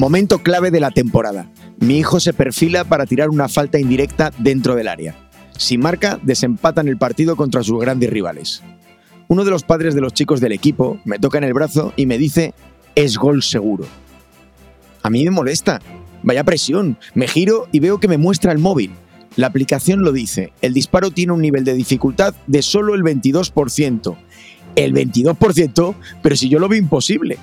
Momento clave de la temporada. Mi hijo se perfila para tirar una falta indirecta dentro del área. Si marca, desempatan el partido contra sus grandes rivales. Uno de los padres de los chicos del equipo me toca en el brazo y me dice, es gol seguro. A mí me molesta. Vaya presión. Me giro y veo que me muestra el móvil. La aplicación lo dice. El disparo tiene un nivel de dificultad de solo el 22%. El 22%, pero si yo lo veo imposible.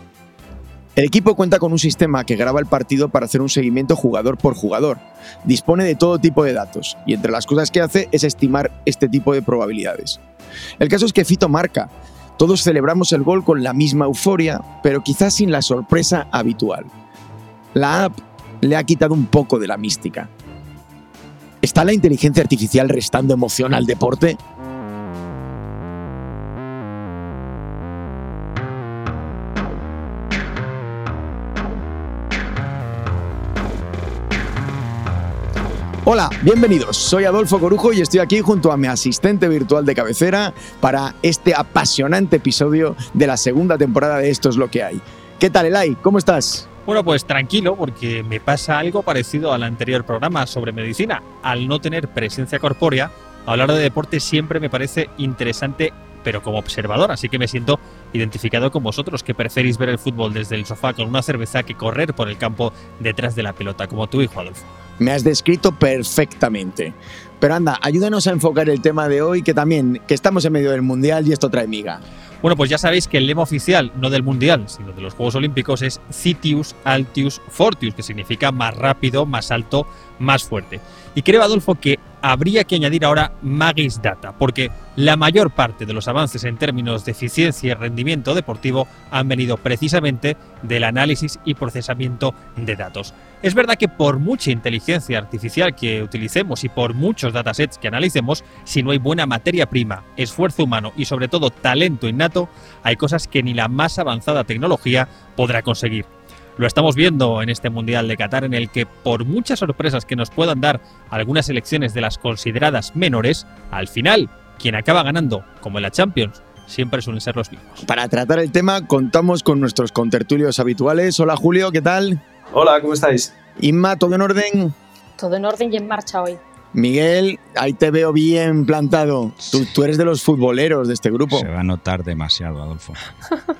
El equipo cuenta con un sistema que graba el partido para hacer un seguimiento jugador por jugador. Dispone de todo tipo de datos y entre las cosas que hace es estimar este tipo de probabilidades. El caso es que Fito marca. Todos celebramos el gol con la misma euforia, pero quizás sin la sorpresa habitual. La app le ha quitado un poco de la mística. ¿Está la inteligencia artificial restando emoción al deporte? Hola, bienvenidos. Soy Adolfo Corujo y estoy aquí junto a mi asistente virtual de cabecera para este apasionante episodio de la segunda temporada de Esto es lo que hay. ¿Qué tal, Elai? ¿Cómo estás? Bueno, pues tranquilo, porque me pasa algo parecido al anterior programa sobre medicina. Al no tener presencia corpórea, hablar de deporte siempre me parece interesante, pero como observador, así que me siento identificado con vosotros, que preferís ver el fútbol desde el sofá con una cerveza que correr por el campo detrás de la pelota, como tu hijo Adolfo. Me has descrito perfectamente. Pero anda, ayúdanos a enfocar el tema de hoy, que también, que estamos en medio del Mundial y esto trae miga. Bueno, pues ya sabéis que el lema oficial, no del Mundial, sino de los Juegos Olímpicos, es Citius Altius Fortius, que significa más rápido, más alto, más fuerte. Y creo, Adolfo, que habría que añadir ahora Magis Data, porque la mayor parte de los avances en términos de eficiencia y rendimiento deportivo han venido precisamente del análisis y procesamiento de datos. Es verdad que por mucha inteligencia artificial que utilicemos y por muchos datasets que analicemos, si no hay buena materia prima, esfuerzo humano y sobre todo talento innato, hay cosas que ni la más avanzada tecnología podrá conseguir. Lo estamos viendo en este Mundial de Qatar en el que por muchas sorpresas que nos puedan dar algunas selecciones de las consideradas menores, al final quien acaba ganando, como en la Champions, siempre suelen ser los mismos. Para tratar el tema contamos con nuestros contertulios habituales. Hola Julio, ¿qué tal? Hola, ¿cómo estáis? Inma, ¿todo en orden? Todo en orden y en marcha hoy. Miguel, ahí te veo bien plantado. Tú, tú, eres de los futboleros de este grupo. Se va a notar demasiado, Adolfo.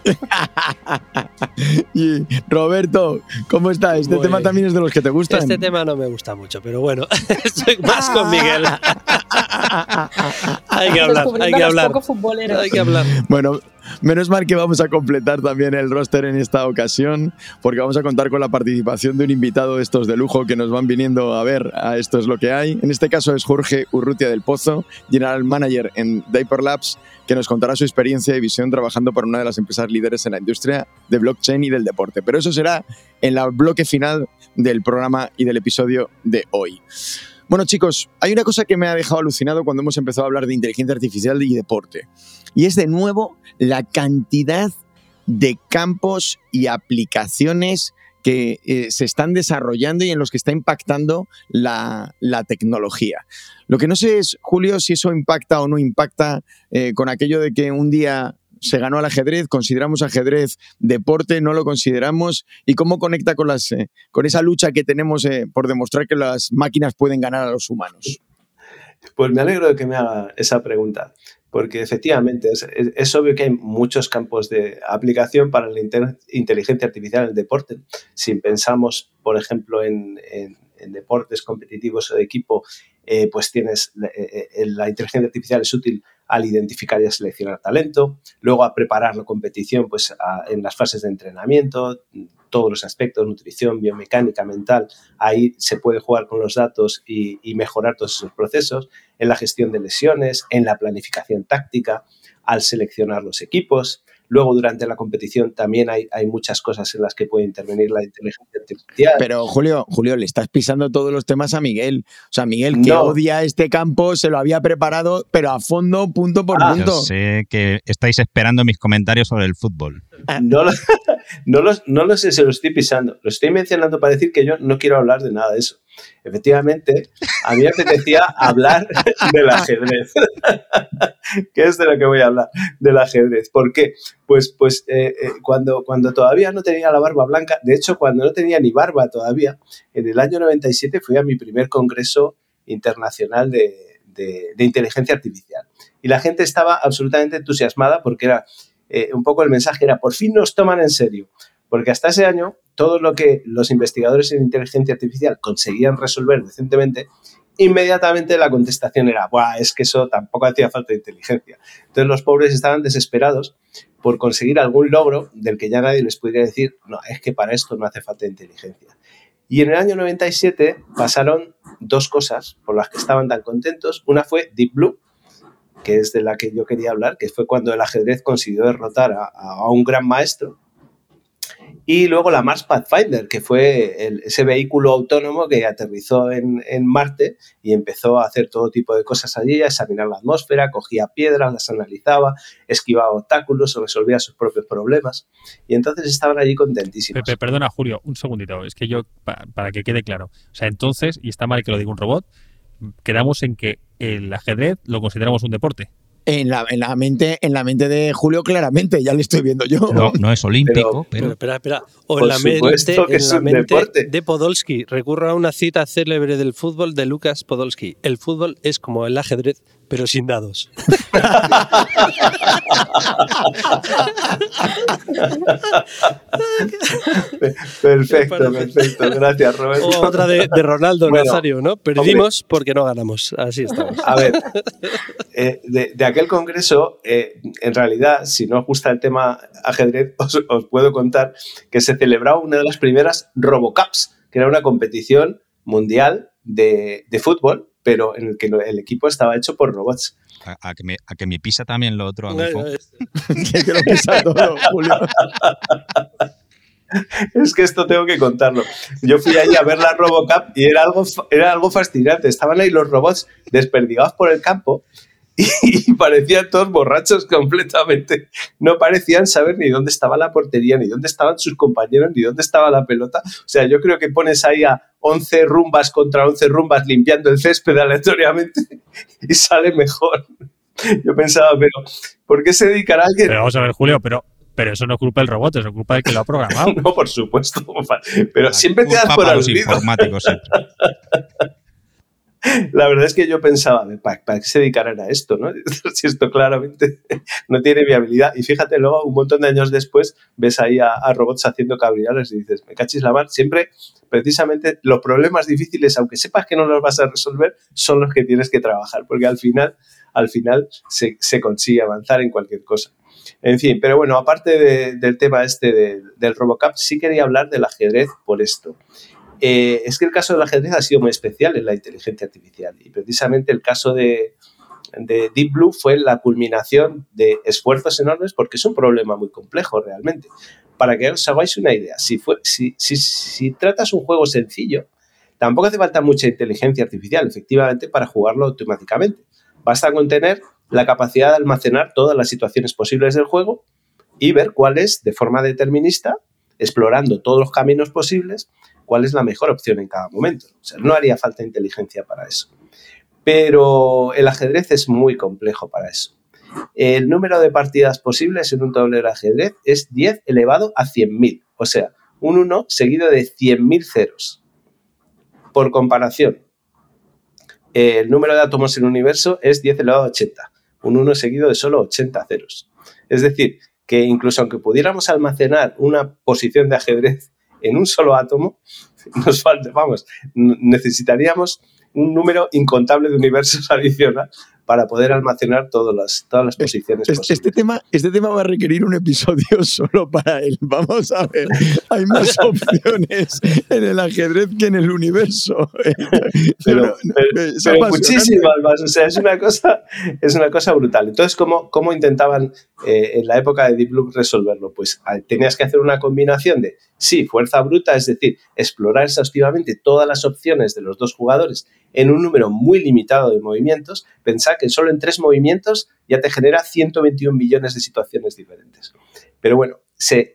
y Roberto, ¿cómo está? ¿Este Muy tema bien. también es de los que te gustan? Este tema no me gusta mucho, pero bueno, estoy más con Miguel. hay que hablar, hay que hablar. Poco. Hay que hablar. Bueno, menos mal que vamos a completar también el roster en esta ocasión, porque vamos a contar con la participación de un invitado de estos de lujo que nos van viniendo a ver a Esto es lo que hay. En este caso es Jorge Urrutia del Pozo, General Manager en Diaper Labs, que nos contará su experiencia y visión trabajando para una de las empresas líderes en la industria de blockchain y del deporte. Pero eso será en el bloque final del programa y del episodio de hoy. Bueno, chicos, hay una cosa que me ha dejado alucinado cuando hemos empezado a hablar de inteligencia artificial y deporte. Y es de nuevo la cantidad de campos y aplicaciones que eh, se están desarrollando y en los que está impactando la, tecnología. Lo que no sé es, Julio, si eso impacta o no impacta eh, con aquello de que un día se ganó al ajedrez, consideramos ajedrez deporte, no lo consideramos y cómo conecta con, las, eh, con esa lucha que tenemos eh, por demostrar que las máquinas pueden ganar a los humanos. Pues me alegro de que me haga esa pregunta, porque efectivamente es, obvio que hay muchos campos de aplicación para la inteligencia artificial en el deporte. Si pensamos, por ejemplo, en deportes competitivos o de equipo, eh, pues tienes eh, la inteligencia artificial es útil al identificar y a seleccionar talento, luego a preparar la competición pues, en las fases de entrenamiento, todos los aspectos, nutrición, biomecánica, mental, ahí se puede jugar con los datos y, y mejorar todos esos procesos, en la gestión de lesiones, en la planificación táctica, al seleccionar los equipos, Luego, durante la competición, también hay, hay, muchas cosas en las que puede intervenir la inteligencia artificial. Pero, Julio, Julio, le estás pisando todos los temas a Miguel. O sea, Miguel, que no. odia este campo, se lo había preparado, pero a fondo, punto por ah, punto. Yo sé que estáis esperando mis comentarios sobre el fútbol. No lo, no, lo, no lo sé, se lo estoy pisando. Lo estoy mencionando para decir que yo no quiero hablar de nada de eso. Efectivamente, a mí me apetecía hablar del ajedrez. ¿Qué es de lo que voy a hablar? Del ajedrez. ¿Por qué? Pues, pues eh, eh, cuando, cuando todavía no tenía la barba blanca, de hecho, cuando no tenía ni barba todavía, en el año 97 fui a mi primer congreso internacional de, de inteligencia artificial. Y la gente estaba absolutamente entusiasmada porque era eh, un poco el mensaje era, por fin nos toman en serio, porque hasta ese año todo lo que los investigadores en inteligencia artificial conseguían resolver decentemente, inmediatamente la contestación era, Buah, es que eso tampoco hacía falta de inteligencia. Entonces los pobres estaban desesperados por conseguir algún logro del que ya nadie les pudiera decir, no, es que para esto no hace falta inteligencia. Y en el año 97 pasaron dos cosas por las que estaban tan contentos. Una fue Deep Blue, que es de la que yo quería hablar, que fue cuando el ajedrez consiguió derrotar a, un gran maestro. Y luego la Mars Pathfinder, que fue ese vehículo autónomo que aterrizó en, Marte y empezó a hacer todo tipo de cosas allí, a examinar la atmósfera, cogía piedras, las analizaba, esquivaba obstáculos resolvía sus propios problemas. Y entonces estaban allí contentísimos. perdona, Julio, un segundito. Es que yo, para que quede claro, o sea, entonces, y está mal que lo diga un robot, quedamos en que el ajedrez lo consideramos un deporte. En la, en la, mente, en la mente de Julio, claramente, ya lo estoy viendo yo. No, no es olímpico, pero. espera, espera. O en la mente, en la mente de Podolsky. Recurro a una cita célebre del fútbol de Lucas Podolsky. El fútbol es como el ajedrez, pero sin dados. perfecto, perfecto. Gracias, Roberto. otra de, Ronaldo Nazario, ¿no? Perdimos porque no ganamos. Así estamos. A ver, eh, de, aquel congreso, eh, en realidad, si no os gusta el tema ajedrez, os, puedo contar que se celebraba una de las primeras Robocups, que era una competición mundial de, de fútbol pero en el que el equipo estaba hecho por robots. A, que, me, a que me pisa también lo otro, que, lo pisa todo, Julio. Es que esto tengo que contarlo. Yo fui allí a ver la Robocup y era algo, era algo fascinante. Estaban ahí los robots desperdigados por el campo y parecían todos borrachos completamente. No parecían saber ni dónde estaba la portería, ni dónde estaban sus compañeros, ni dónde estaba la pelota. O sea, yo creo que pones ahí a 11 rumbas contra 11 rumbas limpiando el césped aleatoriamente y sale mejor. Yo pensaba, pero ¿por qué se dedicará alguien? Pero vamos a ver, Julio, pero pero eso no es culpa del robot, es culpa del que lo ha programado. no, por supuesto. Pero siempre te das por aludido. informáticos la verdad es que yo pensaba, ¿para, qué se dedicarán a esto? ¿no? si esto claramente no tiene viabilidad. Y fíjate, luego, un montón de años después, ves ahí a, robots haciendo cabriales y dices, me cachis la mar. Siempre, precisamente, los problemas difíciles, aunque sepas que no los vas a resolver, son los que tienes que trabajar, porque al final, al final se, consigue avanzar en cualquier cosa. En fin, pero bueno, aparte del tema este del Robocap, sí quería hablar del ajedrez por esto. Eh, es que el caso del ajedrez ha sido muy especial en la inteligencia artificial y precisamente el caso de, Deep Blue fue la culminación de esfuerzos enormes porque es un problema muy complejo realmente. Para que os hagáis una idea, si, si, tratas un juego sencillo, tampoco hace falta mucha inteligencia artificial, efectivamente, para jugarlo automáticamente. Basta con tener la capacidad de almacenar todas las situaciones posibles del juego y ver cuáles, de forma determinista, explorando todos los caminos posibles, cuál es la mejor opción en cada momento. O sea, no haría falta inteligencia para eso. Pero el ajedrez es muy complejo para eso. El número de partidas posibles en un tablero de ajedrez es 10 elevado a 100.000. O sea, un 1 seguido de 100.000 ceros. Por comparación, el número de átomos en el universo es 10 elevado a 80. Un 1 seguido de solo 80 ceros. Es decir, que incluso aunque pudiéramos almacenar una posición de ajedrez en un solo átomo, nos falta, vamos, necesitaríamos un número incontable de universos adicional para poder almacenar todas las, todas las eh, posiciones este, Este tema, este tema va a requerir un episodio solo para él. Vamos a ver, hay más opciones en el ajedrez que en el universo. Pero, muchísimas más. O sea, es una cosa, es una cosa brutal. Entonces, ¿cómo, cómo intentaban eh, en la época de Deep Blue resolverlo? Pues tenías que hacer una combinación de, sí, fuerza bruta, es decir, explorar exhaustivamente todas las opciones de los dos jugadores en un número muy limitado de movimientos, pensar que solo en tres movimientos ya te genera 121 millones de situaciones diferentes. Pero bueno,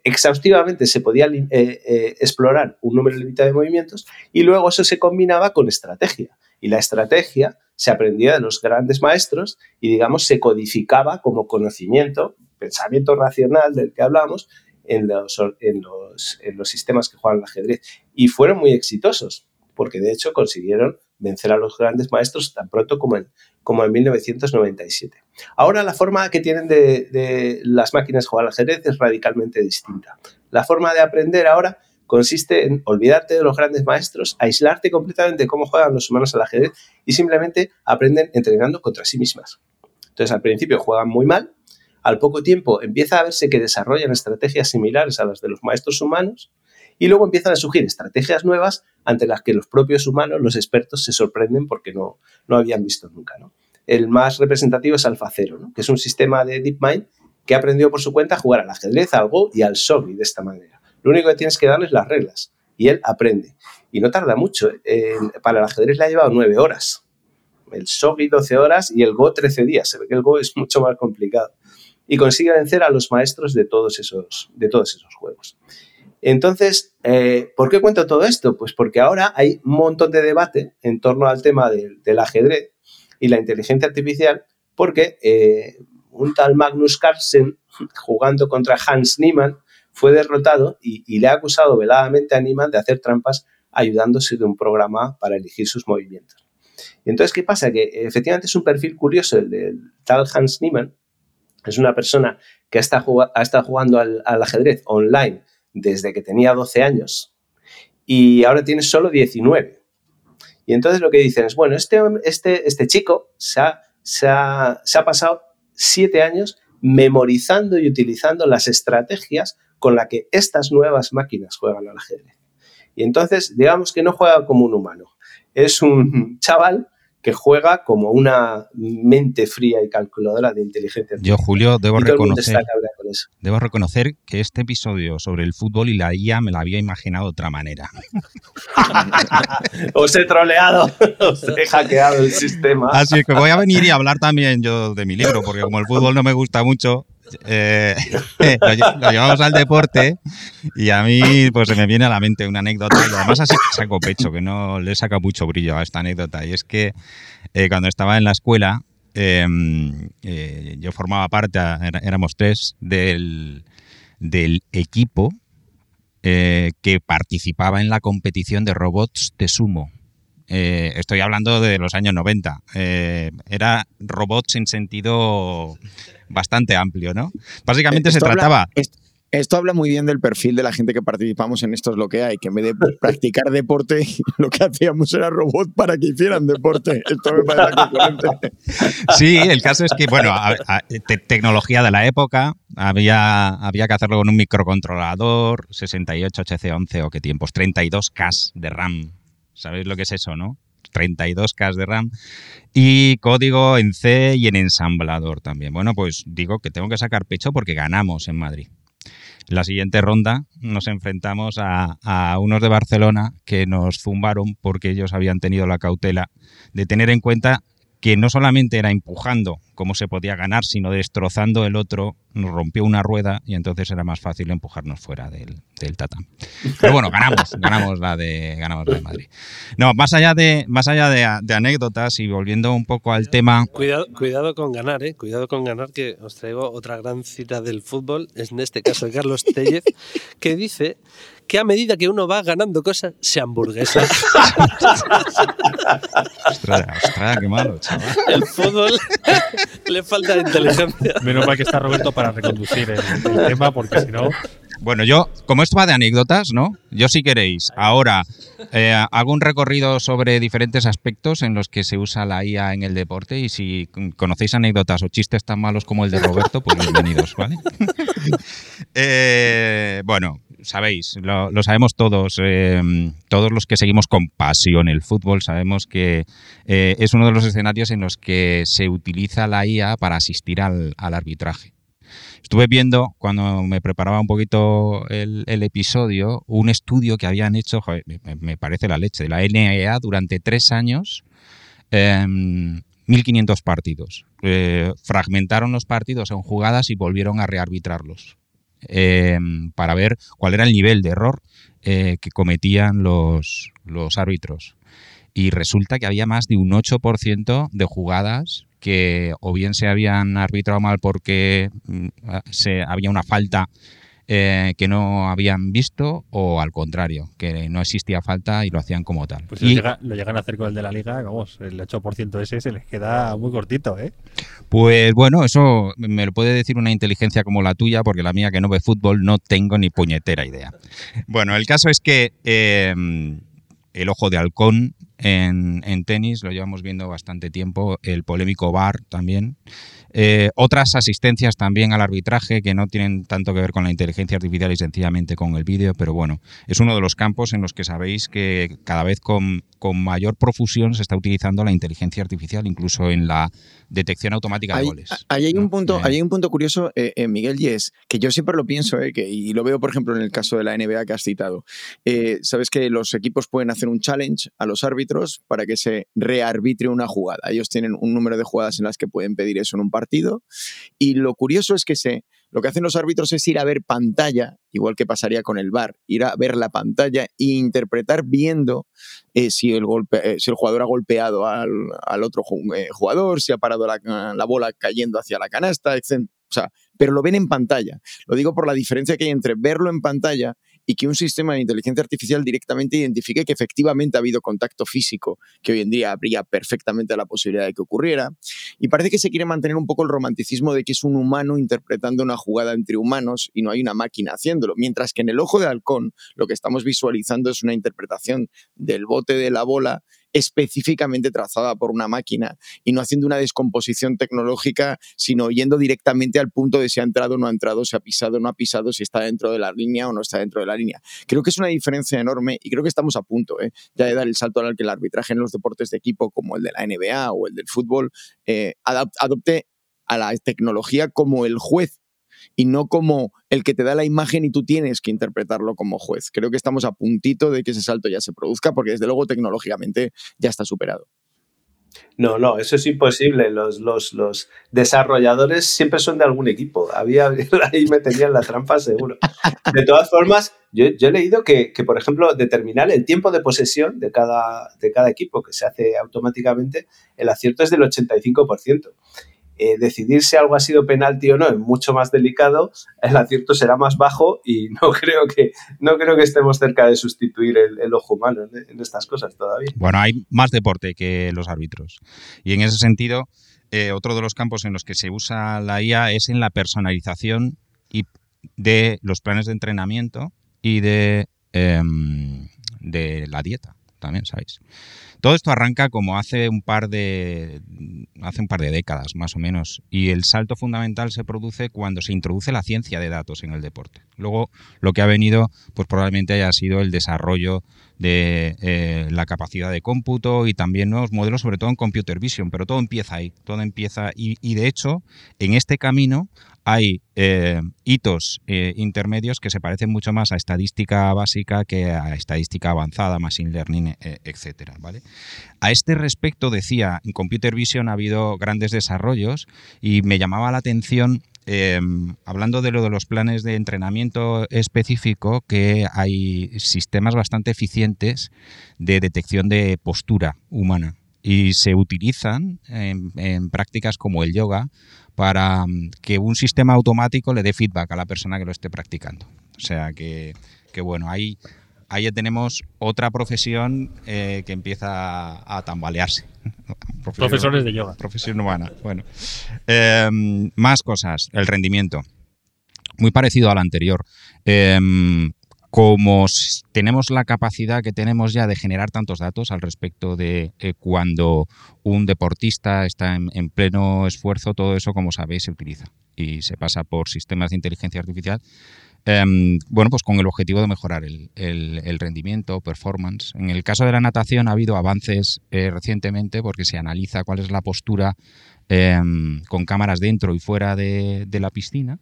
exhaustivamente se podía eh, eh, explorar un número limitado de movimientos y luego eso se combinaba con estrategia. Y la estrategia se aprendía de los grandes maestros y, digamos, se codificaba como conocimiento, pensamiento racional del que hablamos en los, en los, en los sistemas que juegan el ajedrez. Y fueron muy exitosos, porque de hecho consiguieron vencer a los grandes maestros tan pronto como en, como en 1997. Ahora la forma que tienen de, las máquinas jugar al ajedrez es radicalmente distinta. La forma de aprender ahora consiste en olvidarte de los grandes maestros, aislarte completamente de cómo juegan los humanos al ajedrez y simplemente aprenden entrenando contra sí mismas. Entonces al principio juegan muy mal, al poco tiempo empieza a verse que desarrollan estrategias similares a las de los maestros humanos y luego empiezan a surgir estrategias nuevas ante las que los propios humanos, los expertos, se sorprenden porque no, no habían visto nunca. ¿no? El más representativo es AlphaZero, ¿no? que es un sistema de DeepMind que ha aprendido por su cuenta a jugar al ajedrez, al Go y al Shogi de esta manera. Lo único que tienes que darle es las reglas y él aprende. Y no tarda mucho. ¿eh? para el ajedrez le ha llevado nueve horas. El Shogi 12 horas y el Go 13 días. Se ve que el Go es mucho más complicado. Y consigue vencer a los maestros de todos esos, de todos esos juegos. Entonces, eh, ¿por qué cuento todo esto? Pues porque ahora hay un montón de debate en torno al tema del ajedrez y la inteligencia artificial, porque eh, un tal Magnus Carlsen, jugando contra Hans Niemann, fue derrotado y, le ha acusado veladamente a Niemann de hacer trampas ayudándose de un programa para elegir sus movimientos. entonces, ¿qué pasa? Que efectivamente es un perfil curioso el del tal Hans Niemann. Es una persona que ha estado jugando al ajedrez online desde que tenía 12 años y ahora tiene solo 19. Y entonces lo que dicen es, bueno, este, este, este chico se ha, se, ha, se ha pasado 7 años memorizando y utilizando las estrategias con las que estas nuevas máquinas juegan al ajedrez. Y entonces, digamos que no juega como un humano. Es un chaval que juega como una mente fría y calculadora de inteligencia. Yo, Julio, debo reconocer, debo reconocer que este episodio sobre el fútbol y la IA me la había imaginado de otra manera. os he troleado, os he hackeado el sistema. Así que voy a venir y hablar también yo de mi libro, porque como el fútbol no me gusta mucho, eh, lo, llevamos al deporte y a mí pues se me viene a la mente una anécdota y además así saco pecho, que no le saca mucho brillo a esta anécdota y es que eh, cuando estaba en la escuela em, eh, yo formaba parte, éramos tres, del, del equipo que participaba en la competición de robots de sumo. estoy hablando de los años 90. era robots en sentido bastante amplio, ¿no? Básicamente se trataba... esto, habla muy bien del perfil de la gente que participamos en esto es lo que hay, que en vez de practicar deporte, lo que hacíamos era robot para que hicieran deporte. Esto me parece Sí, el caso es que, bueno, tecnología de la época, había, había que hacerlo con un microcontrolador, 68 HC11 o qué tiempos, 32K de RAM. ¿Sabéis lo que es eso, no? 32K de RAM y código en C y en ensamblador también. Bueno, pues digo que tengo que sacar pecho porque ganamos en Madrid. La siguiente ronda nos enfrentamos a, a, unos de Barcelona que nos zumbaron porque ellos habían tenido la cautela de tener en cuenta que no solamente era empujando cómo se podía ganar, sino destrozando el otro, nos rompió una rueda y entonces era más fácil empujarnos fuera del, del tatán. Pero bueno, ganamos, ganamos la de ganamos la de Madrid. No, más allá de más allá de, anécdotas y volviendo un poco al tema. Cuidado, cuidado con ganar, eh. Cuidado con ganar, que os traigo otra gran cita del fútbol, es en este caso de Carlos Tellez, que dice que a medida que uno va ganando cosas, se hamburguesa. ostras, ostras, qué malo, chaval. El fútbol le falta inteligencia. Menos mal que está Roberto para reconducir el, tema, porque si no. Bueno, yo, como esto va de anécdotas, ¿no? Yo si queréis, ahora eh, hago un recorrido sobre diferentes aspectos en los que se usa la IA en el deporte y si conocéis anécdotas o chistes tan malos como el de Roberto, pues bienvenidos, ¿vale? Eh, bueno, sabéis, lo, sabemos todos, em, todos los que seguimos con pasión el fútbol, sabemos que eh, es uno de los escenarios en los que se utiliza la IA para asistir al, arbitraje. Estuve viendo, cuando me preparaba un poquito el, episodio, un estudio que habían hecho, me, parece la leche, de la NEA durante tres años, 1.500 em, partidos. Eh, fragmentaron los partidos en jugadas y volvieron a rearbitrarlos eh, para ver cuál era el nivel de error eh, que cometían los, los árbitros. Y resulta que había más de un 8% de jugadas que o bien se habían arbitrado mal porque mm, se, había una falta eh, que no habían visto o al contrario, que no existía falta y lo hacían como tal. Pues Y- lo, llega- lo llegan a hacer con el de la liga, vamos, el 8% ese se les queda muy cortito, ¿eh? Pues bueno, eso me lo puede decir una inteligencia como la tuya, porque la mía que no ve fútbol no tengo ni puñetera idea. Bueno, el caso es que eh, el ojo de halcón en, en tenis lo llevamos viendo bastante tiempo, el polémico VAR también. Eh, otras asistencias también al arbitraje que no tienen tanto que ver con la inteligencia artificial y sencillamente con el vídeo, pero bueno, es uno de los campos en los que sabéis que cada vez con, con mayor profusión se está utilizando la inteligencia artificial, incluso en la detección automática de goles. ahí hay un punto, Eh, ahí hay un punto curioso, eh, eh, Miguel, y es que yo siempre lo pienso, que, y lo veo, por ejemplo, en el caso de la NBA que has citado. Sabes que los equipos pueden hacer un challenge a los árbitros para que se rearbitre una jugada. Ellos tienen un número de jugadas en las que pueden pedir eso en un partido. Y lo curioso es que se, lo que hacen los árbitros es ir a ver pantalla, igual que pasaría con el VAR, ir a ver la pantalla e interpretar viendo eh, si, el golpe, eh, si el jugador ha golpeado al, al otro eh, jugador, si ha parado la, la bola cayendo hacia la canasta, etc. O sea, pero lo ven en pantalla. Lo digo por la diferencia que hay entre verlo en pantalla y que un sistema de inteligencia artificial directamente identifique que efectivamente ha habido contacto físico, que hoy en día habría perfectamente la posibilidad de que ocurriera. Y parece que se quiere mantener un poco el romanticismo de que es un humano interpretando una jugada entre humanos y no hay una máquina haciéndolo. Mientras que en el ojo de halcón lo que estamos visualizando es una interpretación del bote de la bola específicamente trazada por una máquina y no haciendo una descomposición tecnológica, sino yendo directamente al punto de si ha entrado o no ha entrado, si ha pisado o no ha pisado, si está dentro de la línea o no está dentro de la línea. Creo que es una diferencia enorme y creo que estamos a punto ¿eh? ya de dar el salto al que el arbitraje en los deportes de equipo como el de la NBA o el del fútbol eh, adopte a la tecnología como el juez y no como el que te da la imagen y tú tienes que interpretarlo como juez. Creo que estamos a puntito de que ese salto ya se produzca porque desde luego tecnológicamente ya está superado. No, no, eso es imposible. Los, los, los desarrolladores siempre son de algún equipo. Había, ahí me tenían la trampa seguro. De todas formas, yo, he leído que, que, por ejemplo, determinar el tiempo de posesión de cada, de cada equipo, que se hace automáticamente, el acierto es del 85%. Eh, decidir si algo ha sido penalti o no es mucho más delicado, el acierto será más bajo y no creo que, no creo que estemos cerca de sustituir el, ojo humano en, estas cosas todavía. Bueno, hay más deporte que los árbitros. Y en ese sentido, eh, otro de los campos en los que se usa la IA es en la personalización y de los planes de entrenamiento y de, eh, de la dieta, también, ¿sabéis? Todo esto arranca como hace un par de hace un par de décadas más o menos y el salto fundamental se produce cuando se introduce la ciencia de datos en el deporte. Luego lo que ha venido pues probablemente haya sido el desarrollo de eh, la capacidad de cómputo y también nuevos modelos, sobre todo en computer vision, pero todo empieza ahí, todo empieza y, de hecho en este camino hay eh, hitos eh, intermedios que se parecen mucho más a estadística básica que a estadística avanzada, machine learning, eh, etcétera, ¿vale? A este respecto decía, en computer vision ha habido grandes desarrollos y me llamaba la atención eh, hablando de lo de los planes de entrenamiento específico, que hay sistemas bastante eficientes de detección de postura humana y se utilizan en, prácticas como el yoga para mm, que un sistema automático le dé feedback a la persona que lo esté practicando. O sea que, bueno, ahí, ahí ya tenemos otra profesión eh, que empieza a, a tambalearse. Profesión, Profesores de yoga. Profesión humana. Bueno, eh, más cosas. El rendimiento. Muy parecido al anterior. Eh, como tenemos la capacidad que tenemos ya de generar tantos datos al respecto de eh, cuando un deportista está en, en, pleno esfuerzo, todo eso, como sabéis, se utiliza y se pasa por sistemas de inteligencia artificial. Eh, bueno, pues con el objetivo de mejorar el, rendimiento, performance. En el caso de la natación ha habido avances eh, recientemente porque se analiza cuál es la postura em, con cámaras dentro y fuera de, de la piscina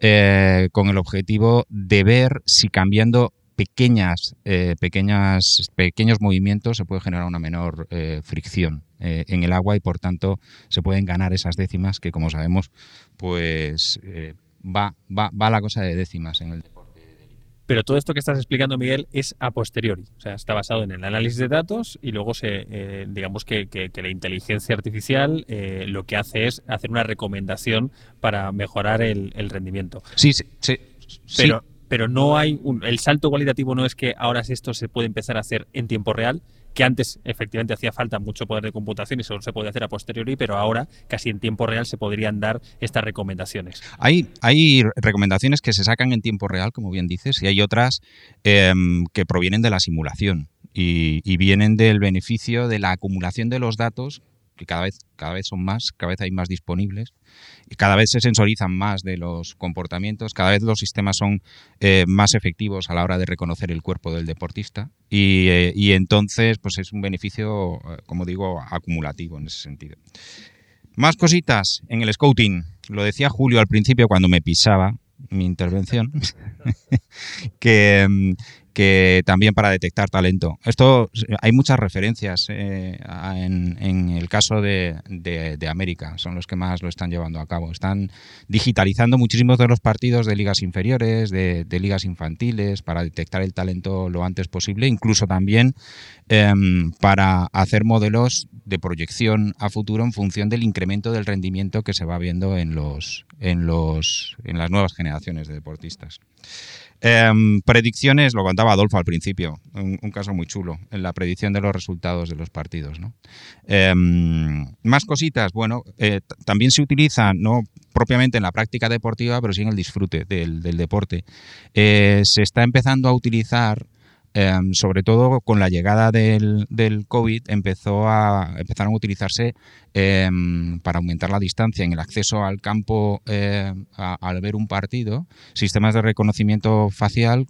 eh, con el objetivo de ver si cambiando pequeñas, eh, pequeñas, pequeños movimientos se puede generar una menor fricción en el agua y por tanto se pueden ganar esas décimas que como sabemos pues va, va, va la cosa de décimas en el deporte. Pero todo esto que estás explicando, Miguel, es a posteriori. O sea, está basado en el análisis de datos y luego se, eh, digamos que, que- que la inteligencia artificial eh, lo que hace es hacer una recomendación para mejorar el, el rendimiento. Sí, sí, sí. sí. Pero, pero no hay un- el salto cualitativo no es que ahora esto se puede empezar a hacer en tiempo real, que antes efectivamente hacía falta mucho poder de computación y solo se puede hacer a posteriori, pero ahora casi en tiempo real se podrían dar estas recomendaciones. Hay, hay recomendaciones que se sacan en tiempo real, como bien dices, y hay otras em, que provienen de la simulación y vienen del beneficio de la acumulación de los datos, que cada vez, cada vez son más, cada vez hay más disponibles, y cada vez se sensorizan más de los comportamientos, cada vez los sistemas son eh, más efectivos a la hora de reconocer el cuerpo del deportista, y, eh, y entonces pues es un beneficio, eh, como digo, acumulativo en ese sentido. Más cositas en el scouting. Lo decía Julio al principio cuando me pisaba mi intervención, que, mm, que también para detectar talento. Esto hay muchas referencias eh, en, en el caso de, de- de América, son los que más lo están llevando a cabo. Están digitalizando muchísimos de los partidos de ligas inferiores, de, de ligas infantiles, para detectar el talento lo antes posible, incluso también em, para hacer modelos de proyección a futuro en función del incremento del rendimiento que se va viendo en los en los en las nuevas generaciones de deportistas. Em, predicciones, lo contaba Adolfo al principio, un, caso muy chulo, en la predicción de los resultados de los partidos. ¿no? Em, más cositas, bueno, eh, también se utiliza, no propiamente en la práctica deportiva, pero sí en el disfrute del, del deporte. Eh, se está empezando a utilizar Em, sobre todo con la llegada del, COVID empezó a, empezaron a utilizarse em, para aumentar la distancia en el acceso al campo a- al ver un partido, sistemas de reconocimiento facial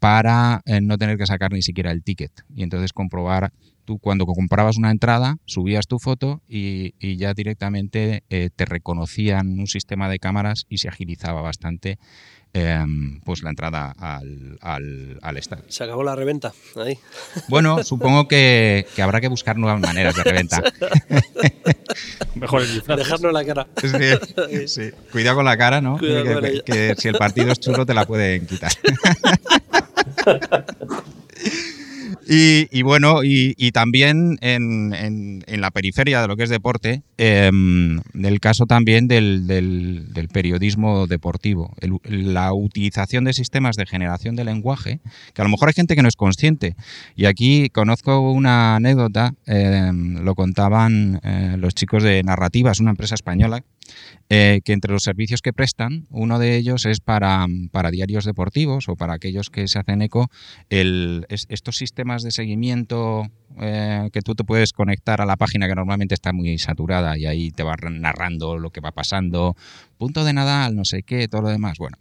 para eh, no tener que sacar ni siquiera el ticket. Y entonces comprobar tú cuando comprabas una entrada subías tu foto y, y ya directamente eh, te reconocían un sistema de cámaras y se agilizaba bastante em, pues la entrada al, al, al estadio. Se acabó la reventa. Ahí. Bueno, supongo que, que habrá que buscar nuevas maneras de reventa. Mejor el. Dejarnos la cara. Sí, sí. Cuidado con la cara, ¿no? Que si el partido es chulo te la pueden quitar. Y, bueno, y, también en, en- la periferia de lo que es deporte, em, del caso también del, del- del periodismo deportivo, el- la utilización de sistemas de generación de lenguaje, que a lo mejor hay gente que no es consciente. Y aquí conozco una anécdota, em, lo contaban eh, los chicos de Narrativas, una empresa española, eh, que entre los servicios que prestan, uno de ellos es para, para diarios deportivos o para aquellos que se hacen eco, el, es- estos sistemas de seguimiento eh, que tú te puedes conectar a la página que normalmente está muy saturada y ahí te va narrando lo que va pasando, punto de Nadal, no sé qué, todo lo demás. Bueno,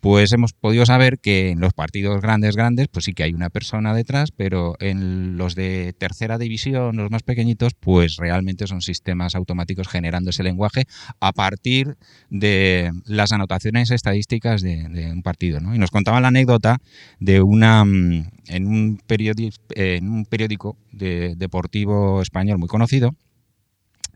pues hemos podido saber que en los partidos grandes, grandes, pues sí que hay una persona detrás, pero en los de tercera división, los más pequeñitos, pues realmente son sistemas automáticos generando ese lenguaje a partir de las anotaciones estadísticas de, un partido. ¿no? Y nos contaban la anécdota de una mm, en un, periodi- en un periódico de- deportivo español muy conocido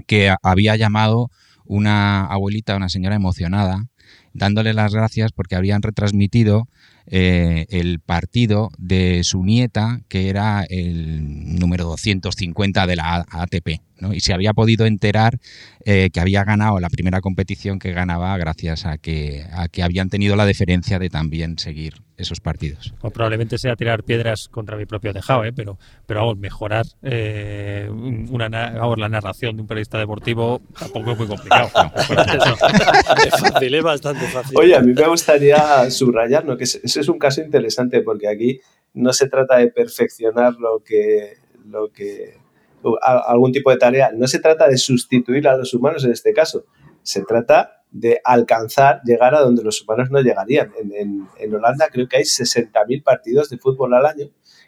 que había llamado una abuelita, una señora emocionada, dándole las gracias porque habían retransmitido eh, el partido de su nieta, que era el número 250 de la ATP, ¿no? y se había podido enterar eh, que había ganado la primera competición que ganaba gracias a que, a que habían tenido la deferencia de también seguir esos partidos. O probablemente sea tirar piedras contra mi propio tejado, ¿eh? pero, pero vamos, mejorar eh, una, na- vamos, la narración de un periodista deportivo tampoco es muy complicado. Es fácil, es bastante fácil. Oye, a mí me gustaría subrayar ¿no? que ese ese es un caso interesante porque aquí no se trata de perfeccionar lo que, lo que algún tipo de tarea, no se trata de sustituir a los humanos en este caso, se trata de alcanzar, llegar a donde los humanos no llegarían. En, Holanda creo que hay 60.000 partidos de fútbol al año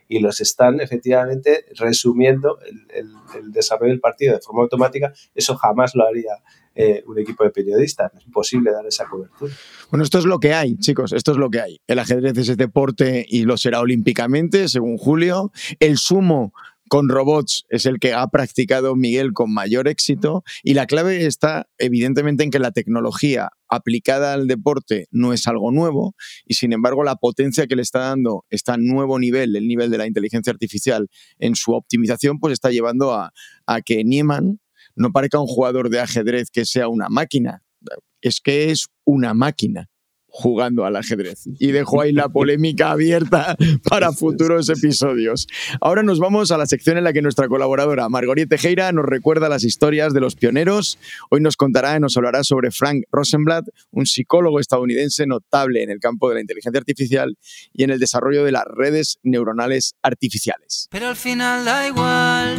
y los están efectivamente resumiendo el, el- desarrollo del partido de forma automática. Eso jamás lo haría eh, un equipo de periodistas. Es imposible dar esa cobertura. Bueno, esto es lo que hay, chicos, esto es lo que hay. El ajedrez es deporte y lo será olímpicamente, según Julio. El sumo con robots es el que ha practicado Miguel con mayor éxito. Y la clave está evidentemente en que la tecnología aplicada al deporte no es algo nuevo y sin embargo la potencia que le está dando este nuevo nivel, el nivel de la inteligencia artificial en su optimización, pues está llevando a, que Nieman no parezca un jugador de ajedrez que sea una máquina, es que es una máquina jugando al ajedrez. Y dejo ahí la polémica abierta para futuros episodios. Ahora nos vamos a la sección en la que nuestra colaboradora Margorie Tejera nos recuerda las historias de los pioneros. Hoy nos contará y nos hablará sobre Frank Rosenblatt, un psicólogo estadounidense notable en el campo de la inteligencia artificial y en el desarrollo de las redes neuronales artificiales. Pero al final da igual,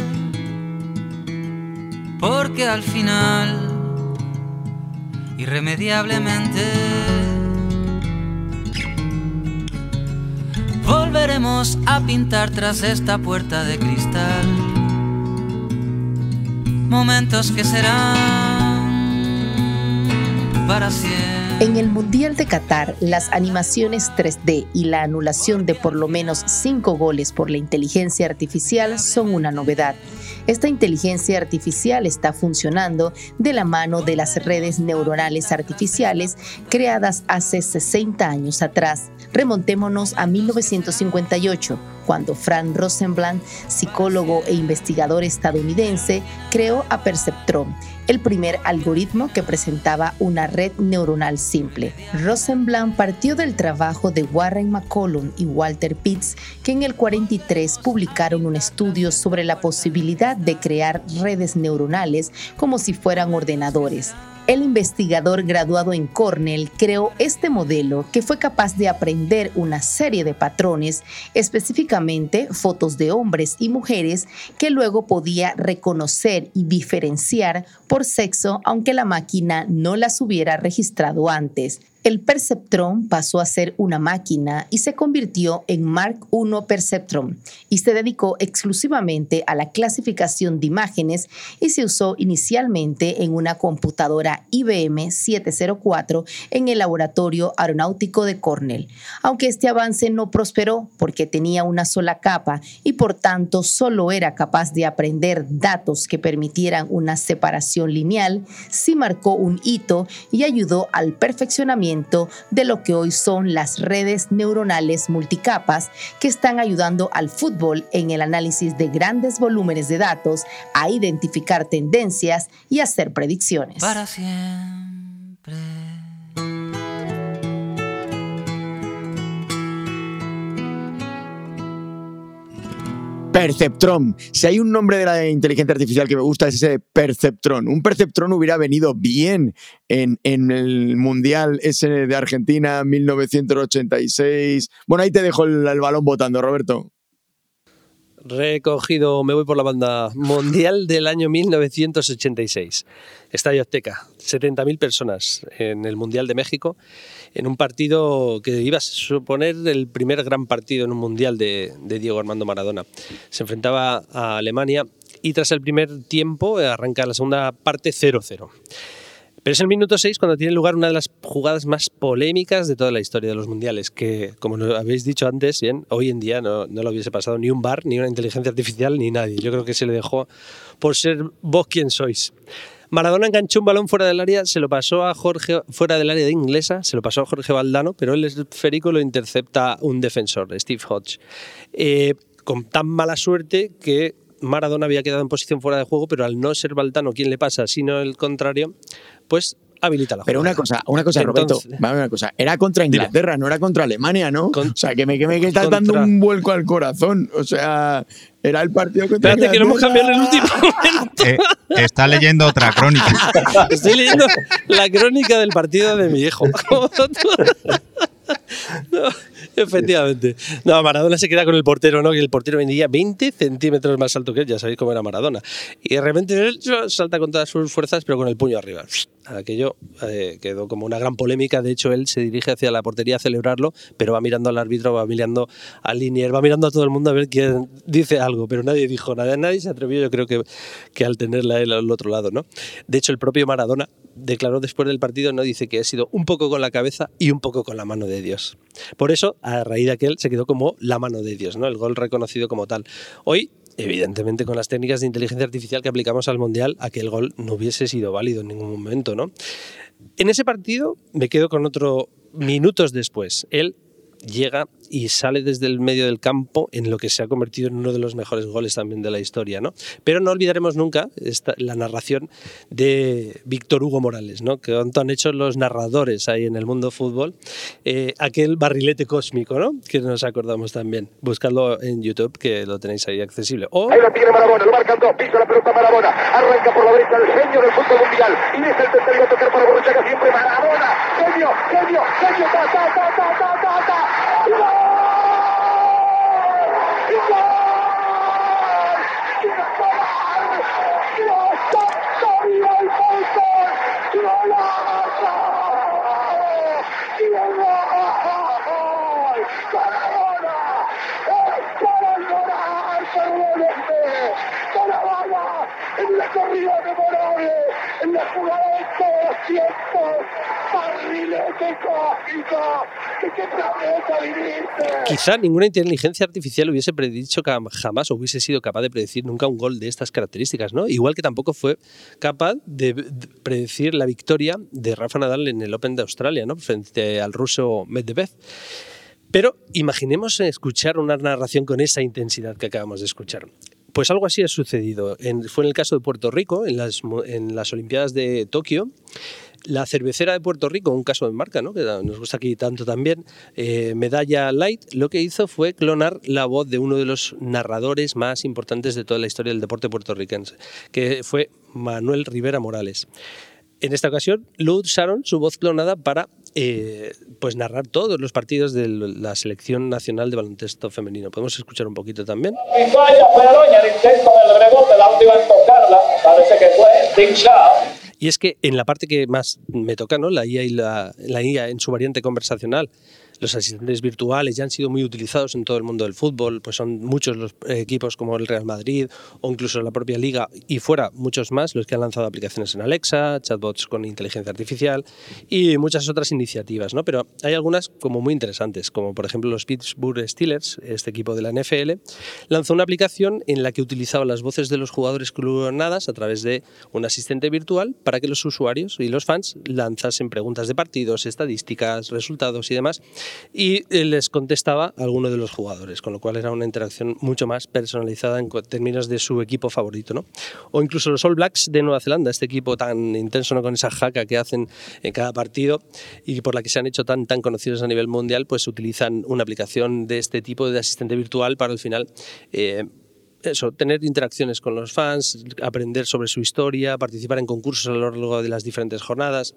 porque al final, irremediablemente, volveremos a pintar tras esta puerta de cristal momentos que serán para siempre. En el Mundial de Qatar, las animaciones 3D y la anulación de por lo menos 5 goles por la inteligencia artificial son una novedad. Esta inteligencia artificial está funcionando de la mano de las redes neuronales artificiales creadas hace 60 años atrás. Remontémonos a 1958, cuando Frank Rosenblatt, psicólogo e investigador estadounidense, creó a Perceptron, el primer algoritmo que presentaba una red neuronal simple. Rosenblatt partió del trabajo de Warren McCollum y Walter Pitts, que en el 43 publicaron un estudio sobre la posibilidad de crear redes neuronales como si fueran ordenadores. El investigador graduado en Cornell creó este modelo que fue capaz de aprender una serie de patrones, específicamente fotos de hombres y mujeres, que luego podía reconocer y diferenciar por sexo aunque la máquina no las hubiera registrado antes. El Perceptron pasó a ser una máquina y se convirtió en Mark I Perceptron y se dedicó exclusivamente a la clasificación de imágenes y se usó inicialmente en una computadora IBM 704 en el laboratorio aeronáutico de Cornell. Aunque este avance no prosperó porque tenía una sola capa y por tanto solo era capaz de aprender datos que permitieran una separación lineal, sí marcó un hito y ayudó al perfeccionamiento de lo que hoy son las redes neuronales multicapas que están ayudando al fútbol en el análisis de grandes volúmenes de datos, a identificar tendencias y hacer predicciones. Perceptron. Si hay un nombre de la inteligencia artificial que me gusta es ese Perceptron. Un Perceptron hubiera venido bien en, en, el Mundial ese de Argentina 1986. Bueno, ahí te dejo el, el balón votando, Roberto. Recogido, me voy por la banda Mundial del año 1986. Estadio Azteca, 70.000 personas en el Mundial de México, en un partido que iba a suponer el primer gran partido en un Mundial de, de Diego Armando Maradona. Se enfrentaba a Alemania y tras el primer tiempo arranca la segunda parte 0-0. Pero es el minuto 6 cuando tiene lugar una de las jugadas más polémicas de toda la historia de los mundiales, que como habéis dicho antes, bien, hoy en día no, no lo hubiese pasado ni un bar, ni una inteligencia artificial, ni nadie. Yo creo que se le dejó por ser vos quien sois. Maradona enganchó un balón fuera del área, se lo pasó a Jorge, fuera del área de inglesa, se lo pasó a Jorge Valdano, pero el esférico lo intercepta un defensor, Steve Hodge. Eh, con tan mala suerte que Maradona había quedado en posición fuera de juego, pero al no ser Valdano quien le pasa, sino el contrario, pues habilita la Pero una cosa, una cosa, Roberto, una cosa. Era contra Inglaterra, no era contra Alemania, ¿no? Con, o sea, que me, que me que estás dando un vuelco al corazón. O sea, era el partido contra Espérate, que no hemos cambiado el último momento. Eh, está leyendo otra crónica. Estoy leyendo la crónica del partido de mi hijo. No, efectivamente. No, Maradona se queda con el portero, ¿no? Que el portero venía 20 centímetros más alto que él, ya sabéis cómo era Maradona. Y de repente él salta con todas sus fuerzas, pero con el puño arriba. Aquello eh, quedó como una gran polémica. De hecho, él se dirige hacia la portería a celebrarlo, pero va mirando al árbitro, va mirando al linier, va mirando a todo el mundo a ver quién dice algo, pero nadie dijo nada. Nadie se atrevió, yo creo que, que al tenerla él al otro lado, ¿no? De hecho, el propio Maradona declaró después del partido, no dice que ha sido un poco con la cabeza y un poco con la mano de Dios. Por eso, a raíz de aquel, se quedó como la mano de Dios, ¿no? El gol reconocido como tal. Hoy evidentemente con las técnicas de inteligencia artificial que aplicamos al Mundial, aquel gol no hubiese sido válido en ningún momento, ¿no? En ese partido me quedo con otro minutos después. Él llega y sale desde el medio del campo en lo que se ha convertido en uno de los mejores goles también de la historia. ¿no? Pero no olvidaremos nunca esta, la narración de Víctor Hugo Morales, ¿no? que han hecho los narradores ahí en el mundo fútbol, eh, aquel barrilete cósmico ¿no? que nos acordamos también. Buscadlo en YouTube que lo tenéis ahí accesible. O... Ahí lo tiene Marabona, lo marcan dos, pisa la pelota Marabona, arranca por la derecha el genio del fútbol mundial y deja el tercero a tocar para Borruchaga siempre Marabona, genio, genio, genio, ta, ta, ta, ta, ta, ta, ta. En Quizá ninguna inteligencia artificial hubiese predicho jamás o hubiese sido capaz de predecir nunca un gol de estas características, ¿no? Igual que tampoco fue capaz de predecir la victoria de Rafa Nadal en el Open de Australia, ¿no? Frente al ruso Medvedev. Pero imaginemos escuchar una narración con esa intensidad que acabamos de escuchar. Pues algo así ha sucedido. fue en el caso de Puerto Rico, en en las Olimpiadas de Tokio. La cervecera de Puerto Rico, un caso de marca, ¿no? que nos gusta aquí tanto también, eh, Medalla Light, lo que hizo fue clonar la voz de uno de los narradores más importantes de toda la historia del deporte puertorriquense, que fue Manuel Rivera Morales. En esta ocasión lo usaron su voz clonada para eh, pues narrar todos los partidos de la selección nacional de baloncesto femenino. Podemos escuchar un poquito también. Y es que en la parte que más me toca, ¿no? la IA y la, la IA en su variante conversacional, los asistentes virtuales ya han sido muy utilizados en todo el mundo del fútbol, pues son muchos los equipos como el Real Madrid o incluso la propia liga y fuera muchos más los que han lanzado aplicaciones en Alexa, chatbots con inteligencia artificial y muchas otras iniciativas, ¿no? Pero hay algunas como muy interesantes, como por ejemplo los Pittsburgh Steelers, este equipo de la NFL, lanzó una aplicación en la que utilizaba las voces de los jugadores clonadas a través de un asistente virtual para que los usuarios y los fans lanzasen preguntas de partidos, estadísticas, resultados y demás y les contestaba alguno de los jugadores, con lo cual era una interacción mucho más personalizada en términos de su equipo favorito. ¿no? O incluso los All Blacks de Nueva Zelanda, este equipo tan intenso ¿no? con esa jaca que hacen en cada partido y por la que se han hecho tan, tan conocidos a nivel mundial, pues utilizan una aplicación de este tipo de asistente virtual para al final... Eh, eso, tener interacciones con los fans, aprender sobre su historia, participar en concursos a lo largo de las diferentes jornadas.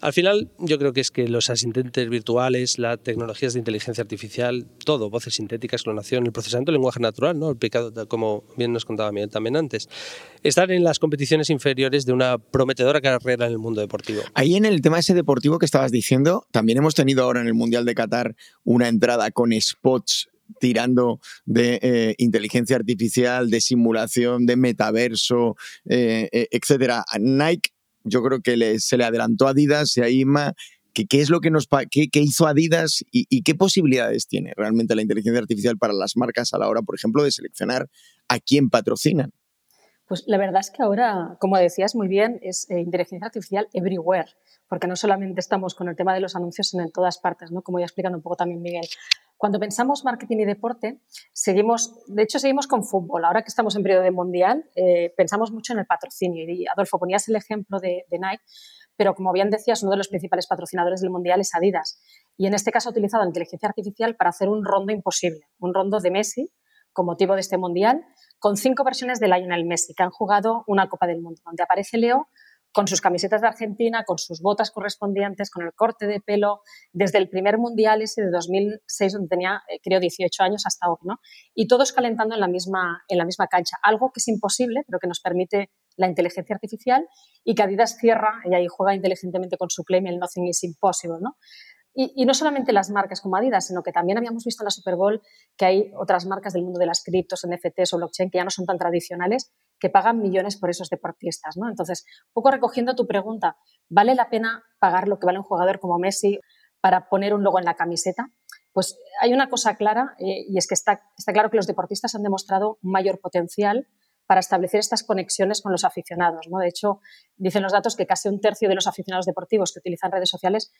Al final, yo creo que es que los asistentes virtuales, las tecnologías de inteligencia artificial, todo, voces sintéticas, clonación, el procesamiento del lenguaje natural, ¿no? aplicado como bien nos contaba Miguel también antes, están en las competiciones inferiores de una prometedora carrera en el mundo deportivo. Ahí en el tema ese deportivo que estabas diciendo, también hemos tenido ahora en el Mundial de Qatar una entrada con spots tirando de eh, inteligencia artificial, de simulación, de metaverso, eh, eh, etcétera. Nike yo creo que se le adelantó a Adidas y a IMA. ¿Qué, es lo que hizo Adidas y, qué posibilidades tiene realmente la inteligencia artificial para las marcas a la hora, por ejemplo, de seleccionar a quién patrocinan? Pues la verdad es que ahora, como decías muy bien, es eh, inteligencia artificial everywhere, porque no solamente estamos con el tema de los anuncios, sino en todas partes, ¿no? Como ya explicando un poco también Miguel. Cuando pensamos marketing y deporte, seguimos, de hecho, seguimos con fútbol. Ahora que estamos en periodo de mundial, eh, pensamos mucho en el patrocinio. Y Adolfo, ponías el ejemplo de, Nike, pero como bien decías, uno de los principales patrocinadores del mundial es Adidas. Y en este caso ha utilizado la inteligencia artificial para hacer un rondo imposible, un rondo de Messi con motivo de este mundial, con cinco versiones de Lionel Messi que han jugado una Copa del Mundo, donde aparece Leo con sus camisetas de Argentina, con sus botas correspondientes, con el corte de pelo, desde el primer mundial ese de 2006, donde tenía, eh, creo, 18 años hasta hoy, ¿no? Y todos calentando en la, misma, en la misma cancha, algo que es imposible, pero que nos permite la inteligencia artificial y que Adidas cierra y ahí juega inteligentemente con su claim, el Nothing is Impossible, ¿no? Y, no solamente las marcas como Adidas, sino que también habíamos visto en la Super Bowl que hay otras marcas del mundo de las criptos, NFTs o blockchain que ya no son tan tradicionales, que pagan millones por esos deportistas. ¿no? Entonces, poco recogiendo tu pregunta, ¿vale la pena pagar lo que vale un jugador como Messi para poner un logo en la camiseta? Pues hay una cosa clara eh, y es que está, está claro que los deportistas han demostrado mayor potencial para establecer estas conexiones con los aficionados. ¿no? De hecho, dicen los datos que casi un tercio de los aficionados deportivos que utilizan redes sociales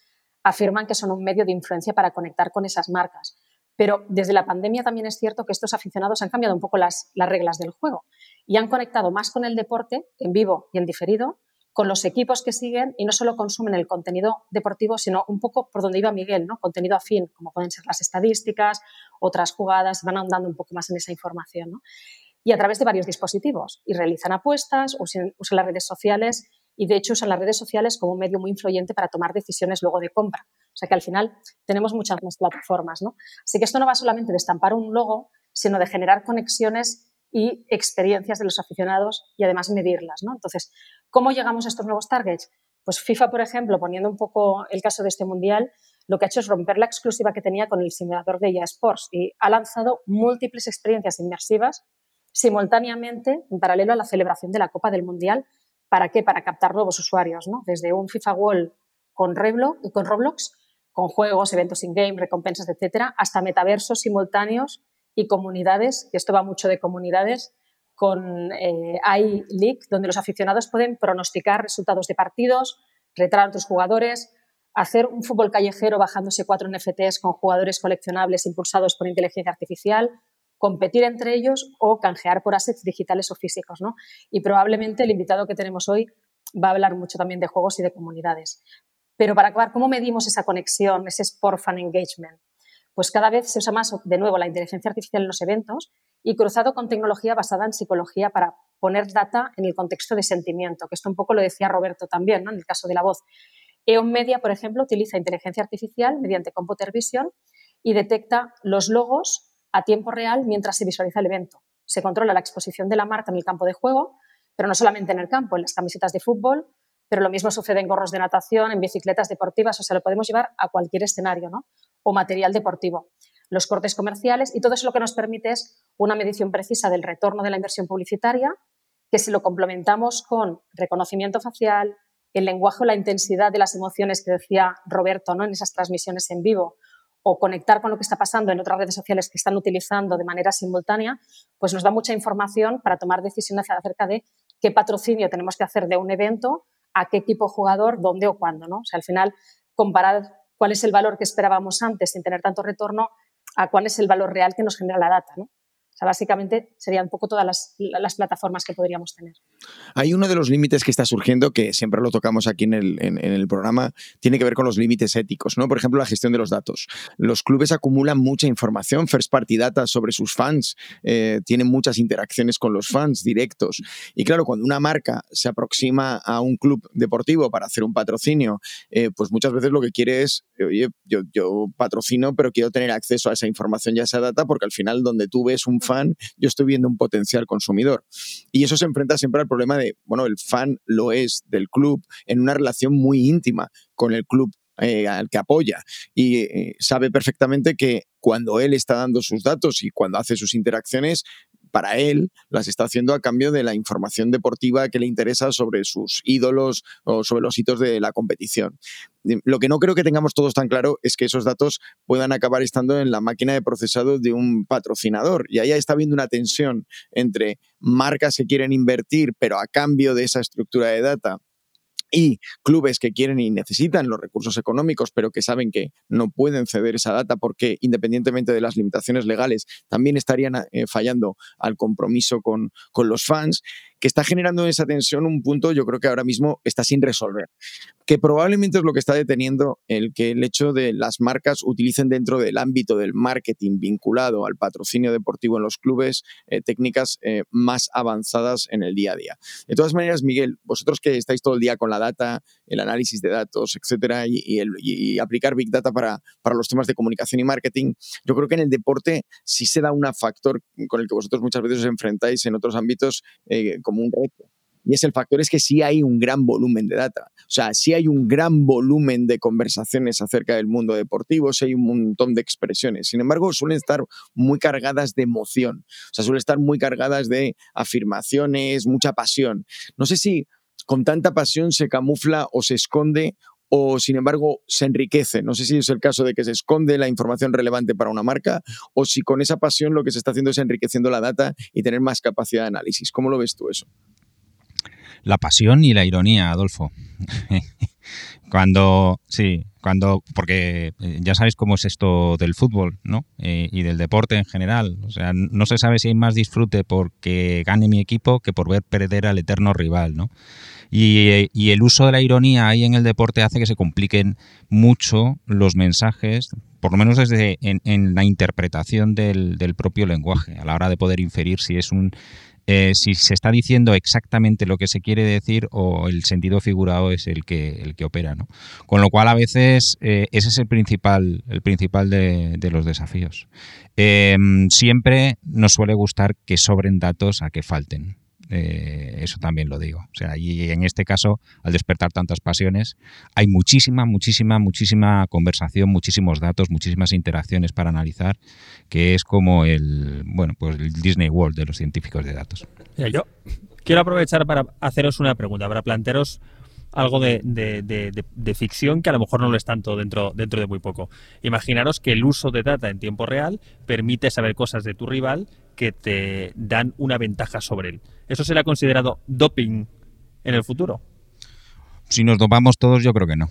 afirman que son un medio de influencia para conectar con esas marcas. Pero desde la pandemia también es cierto que estos aficionados han cambiado un poco las, las reglas del juego y han conectado más con el deporte en vivo y en diferido con los equipos que siguen y no solo consumen el contenido deportivo, sino un poco por donde iba Miguel, ¿no? contenido afín, como pueden ser las estadísticas, otras jugadas, van andando un poco más en esa información. Y a través de varios dispositivos. Y realizan apuestas, usan las redes sociales y de hecho usan las redes sociales como un medio muy influyente para tomar decisiones luego de compra. O sea que al final tenemos muchas más plataformas. ¿no? Así que esto no va solamente de estampar un logo, sino de generar conexiones y experiencias de los aficionados y además medirlas. ¿no? Entonces, ¿cómo llegamos a estos nuevos targets? Pues FIFA, por ejemplo, poniendo un poco el caso de este mundial, lo que ha hecho es romper la exclusiva que tenía con el simulador de EA Sports y ha lanzado múltiples experiencias inmersivas simultáneamente en paralelo a la celebración de la Copa del Mundial. ¿Para qué? Para captar nuevos usuarios, ¿no? Desde un FIFA World con, Reblo, con Roblox, con juegos, eventos in-game, recompensas, etcétera, hasta metaversos simultáneos y comunidades, y esto va mucho de comunidades, con eh, donde los aficionados pueden pronosticar resultados de partidos, retar a otros jugadores, hacer un fútbol callejero bajándose cuatro NFTs con jugadores coleccionables impulsados por inteligencia artificial, competir entre ellos o canjear por assets digitales o físicos. ¿no? Y probablemente el invitado que tenemos hoy va a hablar mucho también de juegos y de comunidades. Pero para acabar, ¿cómo medimos esa conexión, ese sport fan engagement? pues cada vez se usa más, de nuevo, la inteligencia artificial en los eventos y cruzado con tecnología basada en psicología para poner data en el contexto de sentimiento, que esto un poco lo decía Roberto también, ¿no? en el caso de la voz. EON Media, por ejemplo, utiliza inteligencia artificial mediante Computer Vision y detecta los logos a tiempo real mientras se visualiza el evento. Se controla la exposición de la marca en el campo de juego, pero no solamente en el campo, en las camisetas de fútbol, pero lo mismo sucede en gorros de natación, en bicicletas deportivas, o sea, lo podemos llevar a cualquier escenario, ¿no? o material deportivo. Los cortes comerciales y todo eso lo que nos permite es una medición precisa del retorno de la inversión publicitaria, que si lo complementamos con reconocimiento facial, el lenguaje o la intensidad de las emociones que decía Roberto ¿no? en esas transmisiones en vivo, o conectar con lo que está pasando en otras redes sociales que están utilizando de manera simultánea, pues nos da mucha información para tomar decisiones acerca de qué patrocinio tenemos que hacer de un evento, a qué equipo jugador, dónde o cuándo. ¿no? O sea, al final, comparar cuál es el valor que esperábamos antes sin tener tanto retorno a cuál es el valor real que nos genera la data. ¿no? O sea, básicamente serían un poco todas las, las, plataformas que podríamos tener. Hay uno de los límites que está surgiendo, que siempre lo tocamos aquí en el, en, el, programa, tiene que ver con los límites éticos, ¿no? Por ejemplo, la gestión de los datos. Los clubes acumulan mucha información, first party data sobre sus fans, eh, tienen muchas interacciones con los fans directos. Y claro, cuando una marca se aproxima a un club deportivo para hacer un patrocinio, eh, pues muchas veces lo que quiere es, oye, yo, yo patrocino, pero quiero tener acceso a esa información y a esa data, porque al final donde tú ves un fan, yo estoy viendo un potencial consumidor. Y eso se enfrenta siempre al problema de, bueno, el fan lo es del club en una relación muy íntima con el club eh, al que apoya y eh, sabe perfectamente que cuando él está dando sus datos y cuando hace sus interacciones, para él las está haciendo a cambio de la información deportiva que le interesa sobre sus ídolos o sobre los hitos de la competición. Lo que no creo que tengamos todos tan claro es que esos datos puedan acabar estando en la máquina de procesado de un patrocinador. Y ahí está habiendo una tensión entre marcas que quieren invertir, pero a cambio de esa estructura de data y clubes que quieren y necesitan los recursos económicos, pero que saben que no pueden ceder esa data porque independientemente de las limitaciones legales, también estarían eh, fallando al compromiso con, con los fans que está generando esa tensión un punto yo creo que ahora mismo está sin resolver, que probablemente es lo que está deteniendo el que el hecho de las marcas utilicen dentro del ámbito del marketing vinculado al patrocinio deportivo en los clubes eh, técnicas eh, más avanzadas en el día a día. De todas maneras, Miguel, vosotros que estáis todo el día con la data, el análisis de datos, etcétera, y, aplicar Big Data para, para los temas de comunicación y marketing, yo creo que en el deporte sí se da un factor con el que vosotros muchas veces os enfrentáis en otros ámbitos eh, como un reto. Y es el factor es que sí hay un gran volumen de data. O sea, sí hay un gran volumen de conversaciones acerca del mundo deportivo, sí hay un montón de expresiones. Sin embargo, suelen estar muy cargadas de emoción. O sea, suelen estar muy cargadas de afirmaciones, mucha pasión. No sé si con tanta pasión se camufla o se esconde o sin embargo se enriquece. No sé si es el caso de que se esconde la información relevante para una marca o si con esa pasión lo que se está haciendo es enriqueciendo la data y tener más capacidad de análisis. ¿Cómo lo ves tú eso? La pasión y la ironía, Adolfo. cuando, sí, cuando, porque eh, ya sabéis cómo es esto del fútbol, ¿no? Eh, y del deporte en general. O sea, no se sabe si hay más disfrute porque gane mi equipo que por ver perder al eterno rival, ¿no? Y, el uso de la ironía ahí en el deporte hace que se compliquen mucho los mensajes, por lo menos desde en, la interpretación del, propio lenguaje, a la hora de poder inferir si es un eh, si se está diciendo exactamente lo que se quiere decir o el sentido figurado es el que, el que opera. ¿no? Con lo cual, a veces, eh, ese es el principal, el principal de, los desafíos. Eh, siempre nos suele gustar que sobren datos a que falten. Eh, eso también lo digo. O sea, y en este caso, al despertar tantas pasiones, hay muchísima, muchísima, muchísima conversación, muchísimos datos, muchísimas interacciones para analizar, que es como el, bueno, pues el Disney World de los científicos de datos. yo quiero aprovechar para haceros una pregunta, para plantearos algo de, de, ficción que a lo mejor no lo es tanto dentro, dentro de muy poco. Imaginaros que el uso de data en tiempo real permite saber cosas de tu rival que te dan una ventaja sobre él. ¿Eso será considerado doping en el futuro? Si nos dopamos todos, yo creo que no.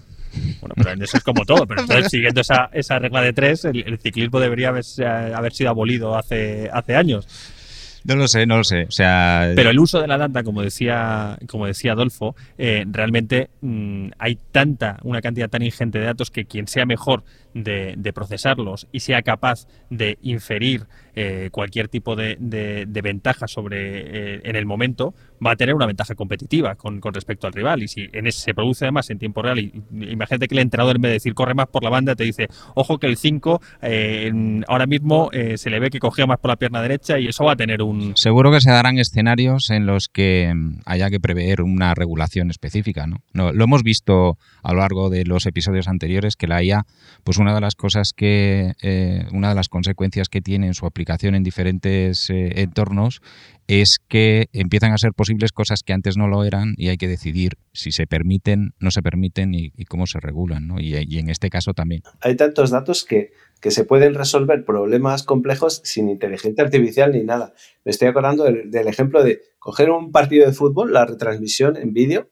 Bueno, pero eso es como todo. Pero entonces, siguiendo esa, esa regla de tres, el, ciclismo debería haber, haber, sido abolido hace, hace años. No lo sé, no lo sé. O sea, pero el uso de la data, como decía, como decía Adolfo, eh, realmente mm, hay tanta, una cantidad tan ingente de datos que quien sea mejor de, de procesarlos y sea capaz de inferir eh, cualquier tipo de, ventaja sobre eh, en el momento va a tener una ventaja competitiva con, respecto al rival. Y si en ese se produce además en tiempo real y, imagínate que el entrenador en vez de decir corre más por la banda te dice ojo que el 5 eh, ahora mismo se le ve que cogía más por la pierna derecha y eso va a tener un seguro que se darán escenarios en los que mm, haya que prever una regulación específica no, no lo hemos visto a lo largo de los episodios anteriores que la IA pues una de las cosas que una de las consecuencias que tiene en su aplicación en diferentes eh, entornos es que empiezan a ser posibles cosas que antes no lo eran y hay que decidir si se permiten, no se permiten y, cómo se regulan. ¿no? Y, en este caso también. Hay tantos datos que, que, se pueden resolver problemas complejos sin inteligencia artificial ni nada. Me estoy acordando del ejemplo de coger un partido de fútbol, la retransmisión en vídeo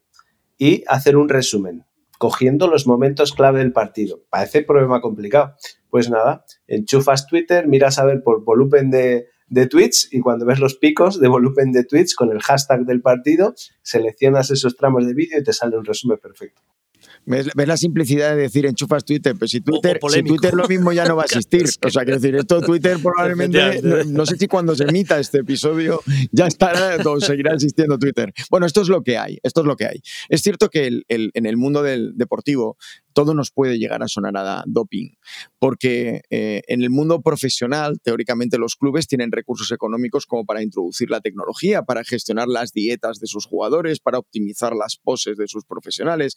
y hacer un resumen cogiendo los momentos clave del partido. Parece problema complicado. Pues nada, enchufas Twitter, miras a ver por volumen de, de tweets y cuando ves los picos de volumen de tweets con el hashtag del partido, seleccionas esos tramos de vídeo y te sale un resumen perfecto. ¿Ves, la simplicidad de decir enchufas Twitter? Pero si Twitter, si Twitter lo mismo ya no va a existir. O sea, quiero decir, esto Twitter probablemente, no, sé si cuando se emita este episodio ya estará o seguirá existiendo Twitter. Bueno, esto es lo que hay, esto es lo que hay. Es cierto que en el mundo del deportivo todo nos puede llegar a sonar a doping, porque eh, en el mundo profesional, teóricamente los clubes tienen recursos económicos como para introducir la tecnología, para gestionar las dietas de sus jugadores, para optimizar las poses de sus profesionales.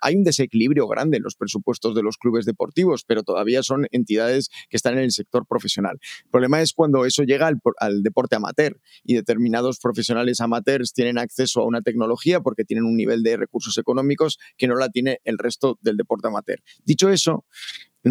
hay un desequilibrio grande en los presupuestos de los clubes deportivos, pero todavía son entidades que están en el sector profesional. El problema es cuando eso llega al, al deporte amateur y determinados profesionales amateurs tienen acceso a una tecnología porque tienen un nivel de recursos económicos que no la tiene el resto del deporte deporte amateur. Dicho eso,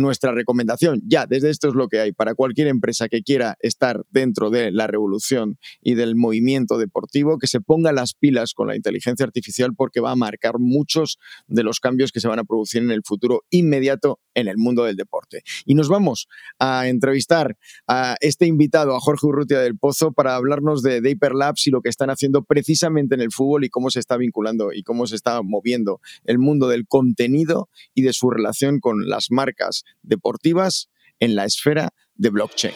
nuestra recomendación, ya desde esto es lo que hay. Para cualquier empresa que quiera estar dentro de la revolución y del movimiento deportivo, que se ponga las pilas con la inteligencia artificial porque va a marcar muchos de los cambios que se van a producir en el futuro inmediato en el mundo del deporte. Y nos vamos a entrevistar a este invitado, a Jorge Urrutia del Pozo, para hablarnos de, de Hyperlapse y lo que están haciendo precisamente en el fútbol y cómo se está vinculando y cómo se está moviendo el mundo del contenido y de su relación con las marcas deportivas en la esfera de blockchain.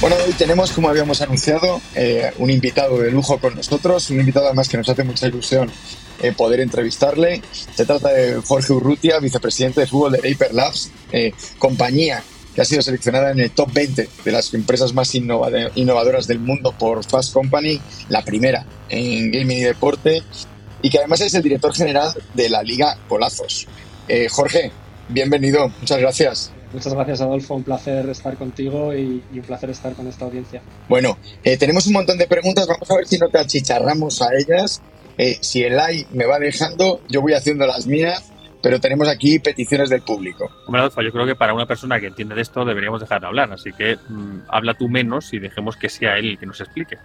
Bueno, hoy tenemos, como habíamos anunciado, eh, un invitado de lujo con nosotros, un invitado además que nos hace mucha ilusión eh, poder entrevistarle. Se trata de Jorge Urrutia, vicepresidente de fútbol de Hyper Labs, eh, compañía que ha sido seleccionada en el top 20 de las empresas más innovadoras del mundo por Fast Company, la primera en gaming y deporte, y que además es el director general de la Liga Golazos. Eh, Jorge, bienvenido, muchas gracias. Muchas gracias, Adolfo. Un placer estar contigo y, un placer estar con esta audiencia. Bueno, eh, tenemos un montón de preguntas. Vamos a ver si no te achicharramos a ellas. Eh, si el AI me va dejando, yo voy haciendo las mías, pero tenemos aquí peticiones del público. Hombre, Adolfo, yo creo que para una persona que entiende de esto deberíamos dejar de hablar. Así que mm, habla tú menos y dejemos que sea él el que nos explique.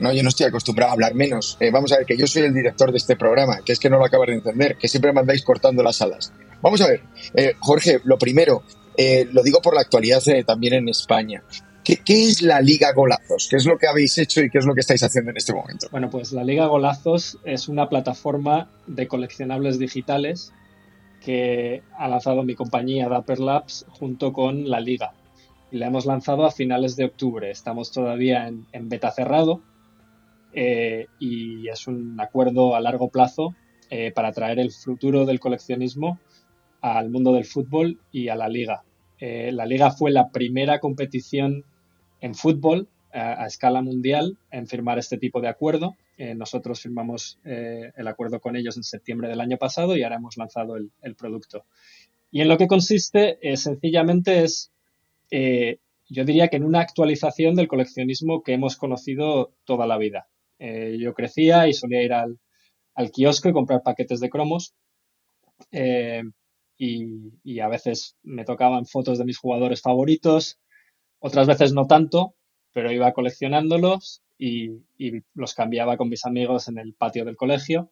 No, yo no estoy acostumbrado a hablar menos. Eh, vamos a ver, que yo soy el director de este programa, que es que no lo acabas de entender, que siempre me andáis cortando las alas. Vamos a ver, eh, Jorge, lo primero, eh, lo digo por la actualidad también en España. ¿Qué, es la Liga Golazos? ¿Qué es lo que habéis hecho y qué es lo que estáis haciendo en este momento? Bueno, pues la Liga Golazos es una plataforma de coleccionables digitales que ha lanzado mi compañía Dapper Labs junto con la Liga. La hemos lanzado a finales de octubre. Estamos todavía en, beta cerrado eh, y es un acuerdo a largo plazo para traer el futuro del coleccionismo al mundo del fútbol y a la liga. Eh, la liga fue la primera competición en fútbol a, escala mundial en firmar este tipo de acuerdo. Eh, nosotros firmamos eh, el acuerdo con ellos en septiembre del año pasado y ahora hemos lanzado el, producto. Y en lo que consiste, sencillamente es, yo diría que en una actualización del coleccionismo que hemos conocido toda la vida. yo crecía y solía ir al, al kiosco y comprar paquetes de cromos y, a veces me tocaban fotos de mis jugadores favoritos, otras veces no tanto, pero iba coleccionándolos y, los cambiaba con mis amigos en el patio del colegio.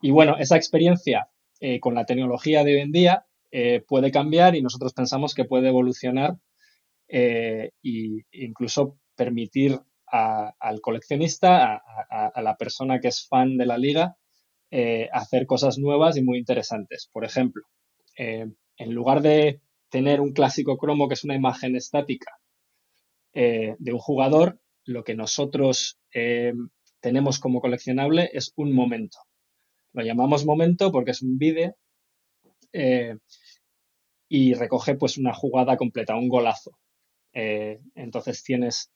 Y bueno, esa experiencia eh, con la tecnología de hoy en día eh, puede cambiar y nosotros pensamos que puede evolucionar e incluso permitir al coleccionista, a, la persona que es fan de la liga, hacer cosas nuevas y muy interesantes. Por ejemplo, eh, en lugar de tener un clásico cromo que es una imagen estática eh, de un jugador, lo que nosotros eh, tenemos como coleccionable es un momento. Lo llamamos momento porque es un vídeo y recoge pues una jugada completa, un golazo. entonces tienes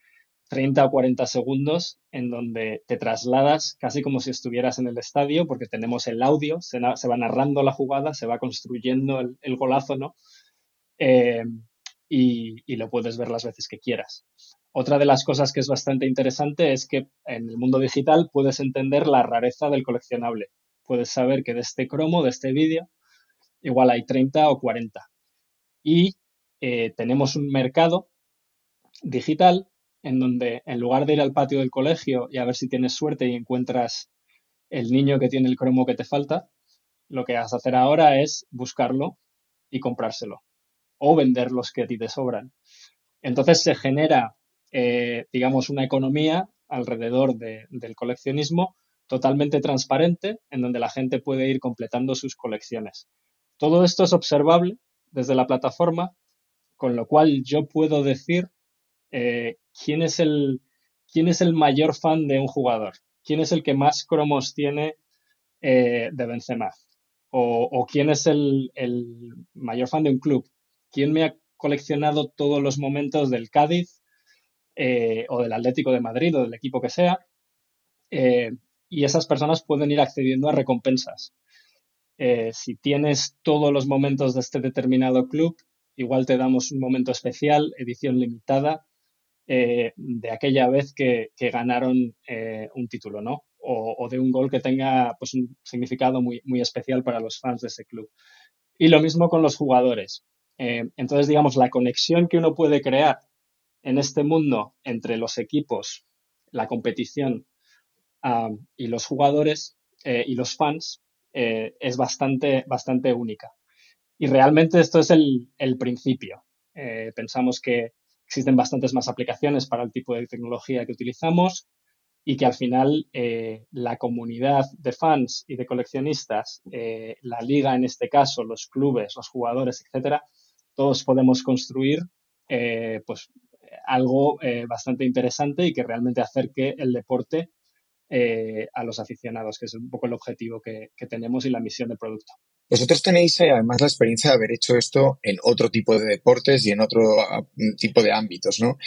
30 o 40 segundos en donde te trasladas casi como si estuvieras en el estadio, porque tenemos el audio, se, va narrando la jugada, se va construyendo el, golazo, ¿no? Eh, y, lo puedes ver las veces que quieras. Otra de las cosas que es bastante interesante es que en el mundo digital puedes entender la rareza del coleccionable. Puedes saber que de este cromo, de este vídeo, igual hay 30 o 40. Y eh, tenemos un mercado digital en donde en lugar de ir al patio del colegio y a ver si tienes suerte y encuentras el niño que tiene el cromo que te falta, lo que vas a hacer ahora es buscarlo y comprárselo o vender los que a ti te sobran. Entonces se genera, eh, digamos, una economía alrededor del coleccionismo totalmente transparente en donde la gente puede ir completando sus colecciones. Todo esto es observable desde la plataforma, con lo cual yo puedo decir eh, ¿quién, es el, ¿quién es el mayor fan de un jugador? ¿Quién es el que más cromos tiene eh, de Benzema? O, quién es el, mayor fan de un club? ¿Quién me ha coleccionado todos los momentos del Cádiz eh, o del Atlético de Madrid o del equipo que sea? y esas personas pueden ir accediendo a recompensas. si tienes todos los momentos de este determinado club, igual te damos un momento especial, edición limitada, eh, de aquella vez que, ganaron eh, un título, ¿no? O, de un gol que tenga pues, un significado muy, muy especial para los fans de ese club. Y lo mismo con los jugadores. Eh, entonces, digamos, la conexión que uno puede crear en este mundo entre los equipos, la competición y los jugadores y los fans es bastante, bastante única. Y realmente esto es el, el principio. pensamos que existen bastantes más aplicaciones para el tipo de tecnología que utilizamos y que al final eh, la comunidad de fans y de coleccionistas, eh, la liga en este caso, los clubes, los jugadores, etcétera, todos podemos construir eh, pues algo bastante interesante y que realmente acerque el deporte eh, a los aficionados, que es un poco el objetivo que, tenemos y la misión del producto. Vosotros tenéis eh, además la experiencia de haber hecho esto en otro tipo de deportes y en otro ah, tipo de ámbitos, ¿no?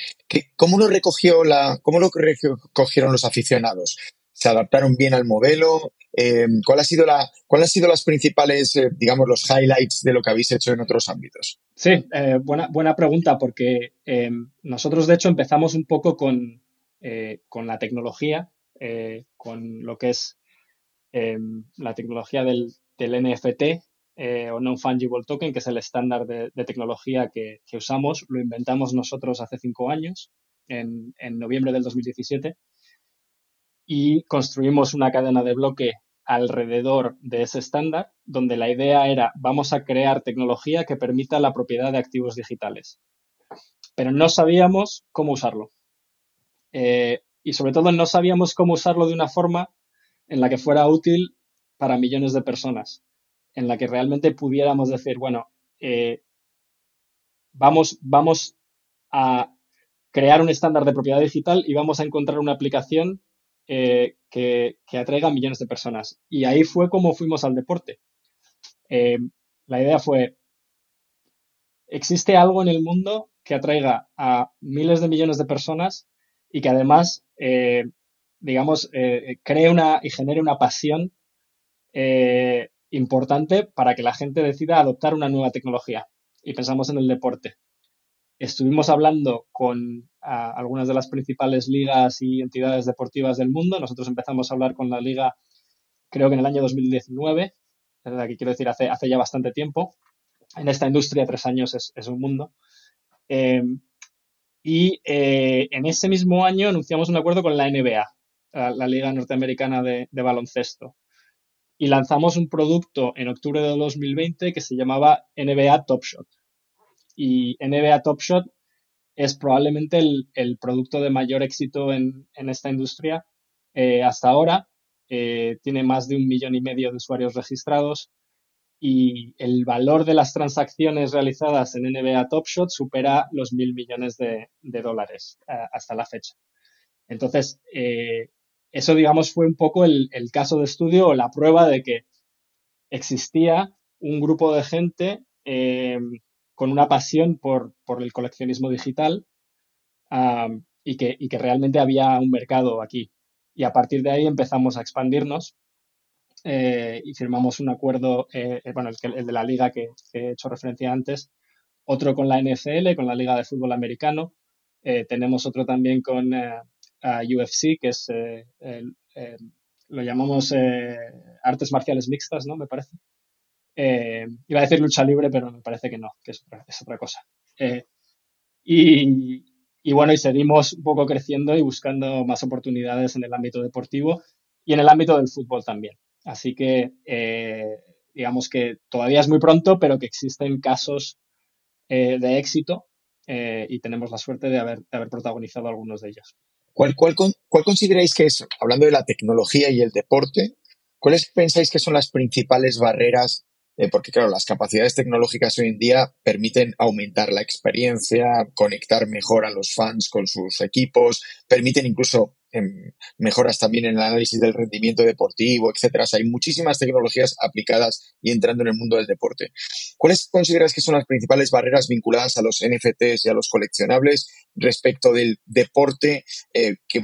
¿Cómo lo recogió la, cómo lo recogieron los aficionados? ¿Se adaptaron bien al modelo? Eh, ¿cuál sido la, ¿Cuáles han sido las principales, digamos, los highlights de lo que habéis hecho en otros ámbitos? Sí, buena, buena pregunta, porque nosotros de hecho empezamos un poco con, con la tecnología eh, con lo que es em, la tecnología del, NFT eh, o Non-Fungible Token, que es el estándar de, tecnología que, usamos. Lo inventamos nosotros hace cinco años, en, noviembre del 2017, y construimos una cadena de bloque alrededor de ese estándar, donde la idea era vamos a crear tecnología que permita la propiedad de activos digitales. Pero no sabíamos cómo usarlo. Eh, y sobre todo no sabíamos cómo usarlo de una forma en la que fuera útil para millones de personas, en la que realmente pudiéramos decir, bueno, eh, vamos, vamos a crear un estándar de propiedad digital y vamos a encontrar una aplicación eh, que, atraiga a millones de personas. Y ahí fue como fuimos al deporte. Eh, la idea fue, ¿existe algo en el mundo que atraiga a miles de millones de personas y que además, eh, digamos, eh, cree una y genere una pasión importante para que la gente decida adoptar una nueva tecnología. Y pensamos en el deporte. Estuvimos hablando con algunas de las principales ligas y entidades deportivas del mundo. Nosotros empezamos a hablar con la liga, creo que en el año 2019, que quiero decir, hace, hace ya bastante tiempo. En esta industria, tres años es, es un mundo. Y eh, en ese mismo año anunciamos un acuerdo con la NBA, la, Liga Norteamericana de, Baloncesto. Y lanzamos un producto en octubre de 2020 que se llamaba NBA Top Shot. Y NBA Top Shot es probablemente el, producto de mayor éxito en, esta industria eh, hasta ahora. Eh, tiene más de un millón y medio de usuarios registrados y el valor de las transacciones realizadas en NBA Top Shot supera los mil millones de, dólares eh, hasta la fecha. Entonces, eso, digamos, fue un poco el, caso de estudio o la prueba de que existía un grupo de gente con una pasión por, el coleccionismo digital y, que, y que realmente había un mercado aquí. Y a partir de ahí empezamos a expandirnos eh, y firmamos un acuerdo, eh, eh, bueno, el, de la liga que, he hecho referencia antes, otro con la NFL, con la Liga de Fútbol Americano. tenemos otro también con UFC, que es, lo llamamos artes marciales mixtas, ¿no? Me parece. Iba a decir lucha libre, pero me parece que no, que es otra, cosa. y, y bueno, y seguimos un poco creciendo y buscando más oportunidades en el ámbito deportivo y en el ámbito del fútbol también. Así que eh, digamos que todavía es muy pronto, pero que existen casos eh, de éxito eh, y tenemos la suerte de haber, protagonizado algunos de ellos. ¿Cuál, cuál, cuál consideráis que es, hablando de la tecnología y el deporte, cuáles pensáis que son las principales barreras eh, porque claro, las capacidades tecnológicas hoy en día permiten aumentar la experiencia, conectar mejor a los fans con sus equipos, permiten incluso mejoras también en el análisis del rendimiento deportivo, etcétera. hay muchísimas tecnologías aplicadas y entrando en el mundo del deporte. ¿Cuáles consideras que son las principales barreras vinculadas a los NFTs y a los coleccionables respecto del deporte eh, que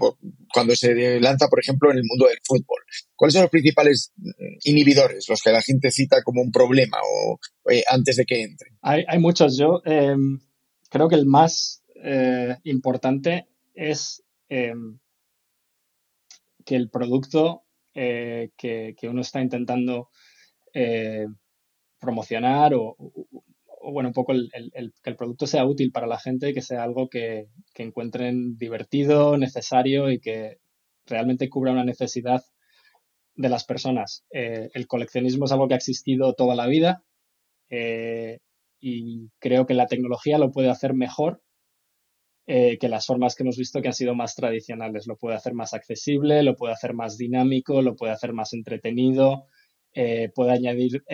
cuando se lanza, por ejemplo, en el mundo del fútbol? ¿Cuáles son los principales mm, inhibidores, los que la gente cita como un problema o eh, antes de que entre? Hay, muchos. Yo em, creo que el más eh, importante es em, que el producto eh, que, uno está intentando promocionar o, bueno, un poco que el producto sea útil para la gente, que sea algo que, que encuentren divertido, necesario y que realmente cubra una necesidad de las personas. Eh, el coleccionismo es algo que ha existido toda la vida eh, y creo que la tecnología lo puede hacer mejor eh, que las formas que hemos visto que han sido más tradicionales. Lo puede hacer más accesible, lo puede hacer más dinámico, lo puede hacer más entretenido, puede añadir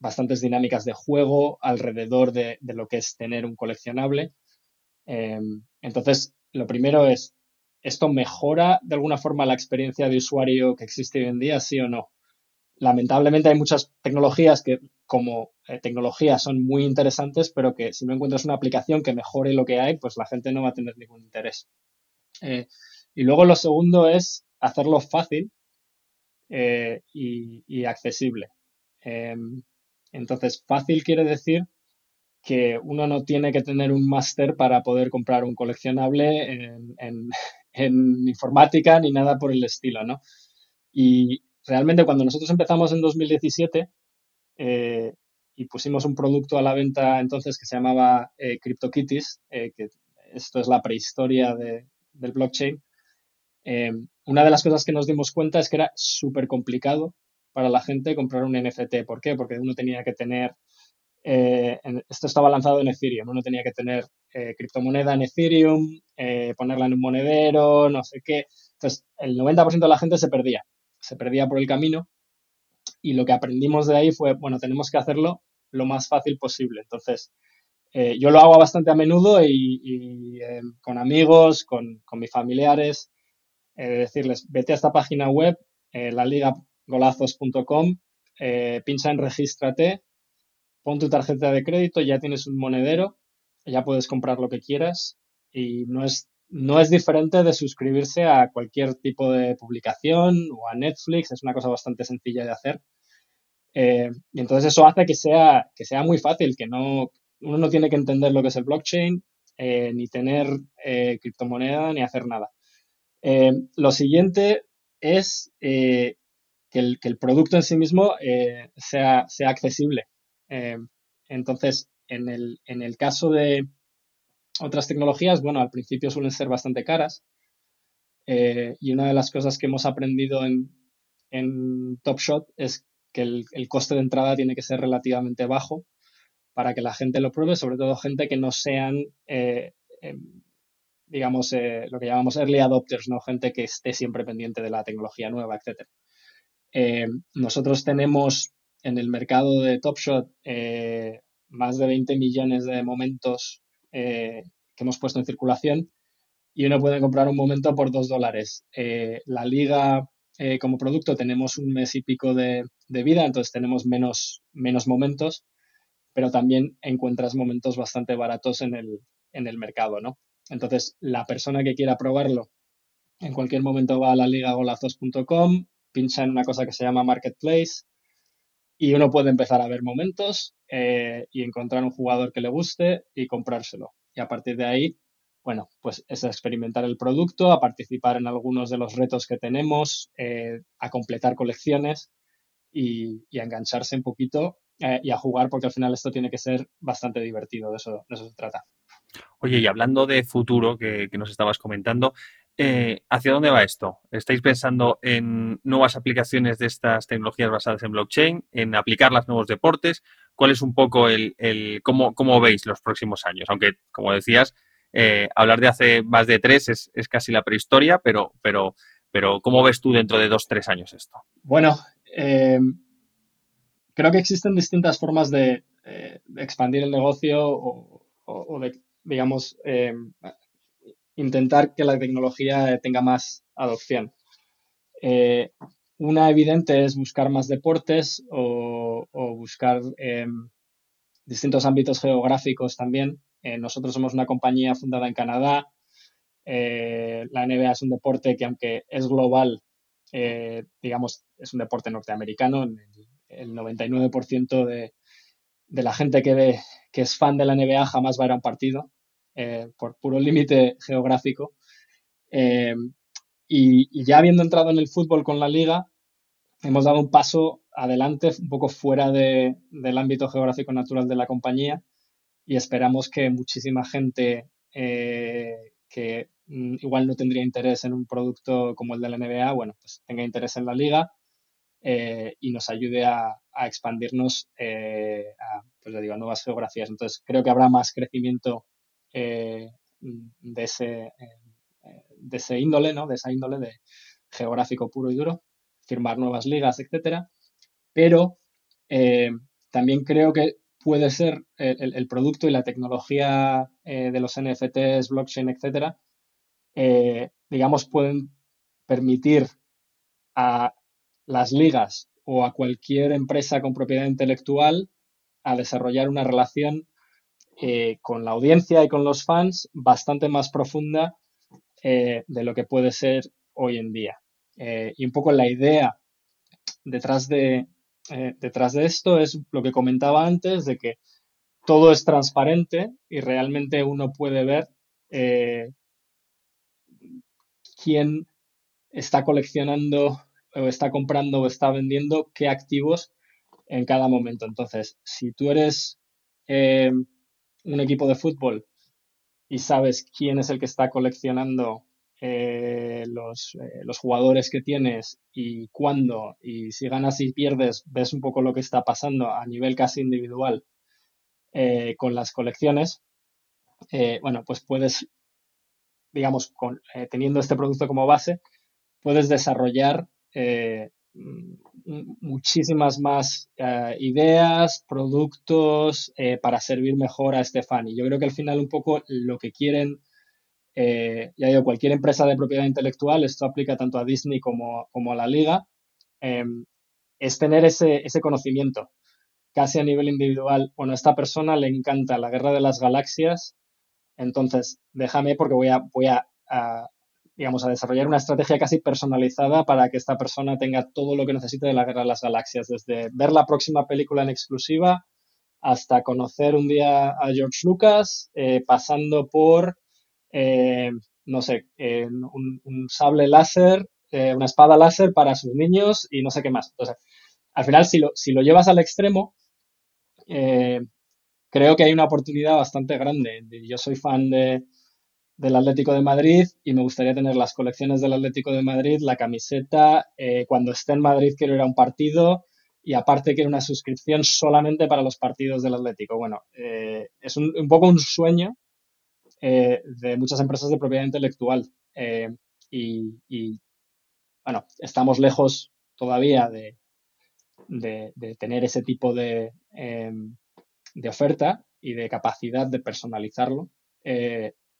bastantes dinámicas de juego alrededor de, de lo que es tener un coleccionable. entonces, lo primero es ¿esto mejora de alguna forma la experiencia de usuario que existe hoy en día, sí o no? Lamentablemente hay muchas tecnologías que como eh, tecnologías son muy interesantes, pero que si no encuentras una aplicación que mejore lo que hay, pues la gente no va a tener ningún interés. Eh, y luego lo segundo es hacerlo fácil eh, y, accesible. Em, entonces, fácil quiere decir que uno no tiene que tener un máster para poder comprar un coleccionable en, informática ni nada por el estilo, ¿no? Y realmente cuando nosotros empezamos en 2017 eh, y pusimos un producto a la venta entonces que se llamaba eh, CryptoKitties, eh, que esto es la prehistoria del blockchain, una de las cosas que nos dimos cuenta es que era súper complicado para la gente comprar un NFT. ¿Por qué? Porque uno tenía que tener eh, esto estaba lanzado en Ethereum, uno tenía que tener eh, criptomoneda en Ethereum, eh, ponerla en un monedero, no sé qué. Entonces, el 90% de la gente se perdía, se perdía por el camino y lo que aprendimos de ahí fue, bueno, tenemos que hacerlo lo más fácil posible. Entonces, yo lo hago bastante a menudo y, con amigos, con, con mis familiares, decirles, vete a esta página web, la laligagolazos.com, pincha en regístrate pon tu tarjeta de crédito, ya tienes un monedero, ya puedes comprar lo que quieras y no es, no es diferente de suscribirse a cualquier tipo de publicación o a Netflix, es una cosa bastante sencilla de hacer. Eh, y entonces eso hace que sea, que sea muy fácil, que no, uno no tiene que entender lo que es el blockchain, eh, ni tener eh, criptomoneda, ni hacer nada. lo siguiente es que el, que, el, producto en sí mismo sea, sea accesible. Eh, entonces, en el, en el caso de otras tecnologías, bueno, al principio suelen ser bastante caras. Eh, y una de las cosas que hemos aprendido en, en Top Shot es que el, coste de entrada tiene que ser relativamente bajo para que la gente lo pruebe, sobre todo gente que no sean, eh, em, digamos, lo que llamamos early adopters, ¿no? Gente que esté siempre pendiente de la tecnología nueva, etc. nosotros tenemos en el mercado de Top Shot eh, más de 20 millones de momentos eh, que hemos puesto en circulación y uno puede comprar un momento por 2 dólares. Eh, la liga como producto tenemos un mes y pico de, vida, entonces tenemos menos, menos momentos, pero también encuentras momentos bastante baratos en el, en el mercado, ¿no? Entonces, la persona que quiera probarlo en cualquier momento va a la ligagolazos.com, pincha en una cosa que se llama Marketplace, y uno puede empezar a ver momentos eh, y encontrar un jugador que le guste y comprárselo. Y a partir de ahí, bueno, pues es a experimentar el producto, a participar en algunos de los retos que tenemos, eh, a completar colecciones y, a engancharse un poquito eh, y a jugar porque al final esto tiene que ser bastante divertido, de eso, de eso se trata. Oye, y hablando de futuro que, que nos estabas comentando, eh, ¿Hacia dónde va esto? ¿Estáis pensando en nuevas aplicaciones de estas tecnologías basadas en blockchain, en aplicarlas a nuevos deportes? ¿Cuál es un poco el, cómo, veis los próximos años? Aunque, como decías, eh, hablar de hace más de tres es, casi la prehistoria, pero, pero, pero ¿cómo ves tú dentro de dos, tres años esto? Bueno, eh, creo que existen distintas formas de, expandir el negocio o, o de, digamos, intentar que la tecnología tenga más adopción. Eh, una evidente es buscar más deportes o, buscar em, distintos ámbitos geográficos también. Eh, nosotros somos una compañía fundada en Canadá. Eh, la NBA es un deporte que aunque es global, digamos, es un deporte norteamericano. El, 99% de, la gente que, es fan de la NBA jamás va a ir a un partido. Eh, por puro límite geográfico. Eh, y, ya habiendo entrado en el fútbol con la liga, hemos dado un paso adelante, un poco fuera del ámbito geográfico natural de la compañía y esperamos que muchísima gente eh, que mm, igual no tendría interés en un producto como el de la NBA, bueno, pues tenga interés en la liga y nos ayude a, expandirnos a, pues digo, nuevas geografías. Entonces, creo que habrá más crecimiento eh, de, ese, eh, de ese índole, ¿no? De esa índole de geográfico puro y duro, firmar nuevas ligas, etcétera. Pero eh, también creo que puede ser el, producto y la tecnología de los NFTs, blockchain, etcétera, digamos, pueden permitir a las ligas o a cualquier empresa con propiedad intelectual a desarrollar una relación eh, con la audiencia y con los fans bastante más profunda eh, de lo que puede ser hoy en día. Eh, y un poco la idea detrás de, detrás de esto es lo que comentaba antes, de que todo es transparente y realmente uno puede ver quién está coleccionando o está comprando o está vendiendo qué activos en cada momento. Entonces, si tú eres eh, un equipo de fútbol y sabes quién es el que está coleccionando eh, los, eh, los, jugadores que tienes y cuándo, y si ganas y pierdes, ves un poco lo que está pasando a nivel casi individual con las colecciones, bueno, pues puedes, digamos, con, teniendo este producto como base, puedes desarrollar muchísimas más eh, ideas, productos eh, para servir mejor a este fan. Yo creo que al final un poco lo que quieren, eh, ya digo, cualquier empresa de propiedad intelectual, esto aplica tanto a Disney como, como a la liga, em, es tener ese, ese, conocimiento casi a nivel individual. Bueno, a esta persona le encanta la guerra de las galaxias, entonces déjame porque voy a, voy a digamos, a desarrollar una estrategia casi personalizada para que esta persona tenga todo lo que necesite de la Guerra de las Galaxias, desde ver la próxima película en exclusiva hasta conocer un día a George Lucas, eh, pasando por, eh, no sé, un, sable láser, eh, una espada láser para sus niños y no sé qué más. Entonces, al final, si lo, si lo llevas al extremo, creo que hay una oportunidad bastante grande. Yo soy fan de, del Atlético de Madrid y me gustaría tener las colecciones del Atlético de Madrid, la camiseta, eh, cuando esté en Madrid quiero ir a un partido y aparte quiero una suscripción solamente para los partidos del Atlético. Bueno, eh, es un, poco un sueño eh, de muchas empresas de propiedad intelectual y, bueno, estamos lejos todavía de, de, tener ese tipo de, de oferta y de capacidad de personalizarlo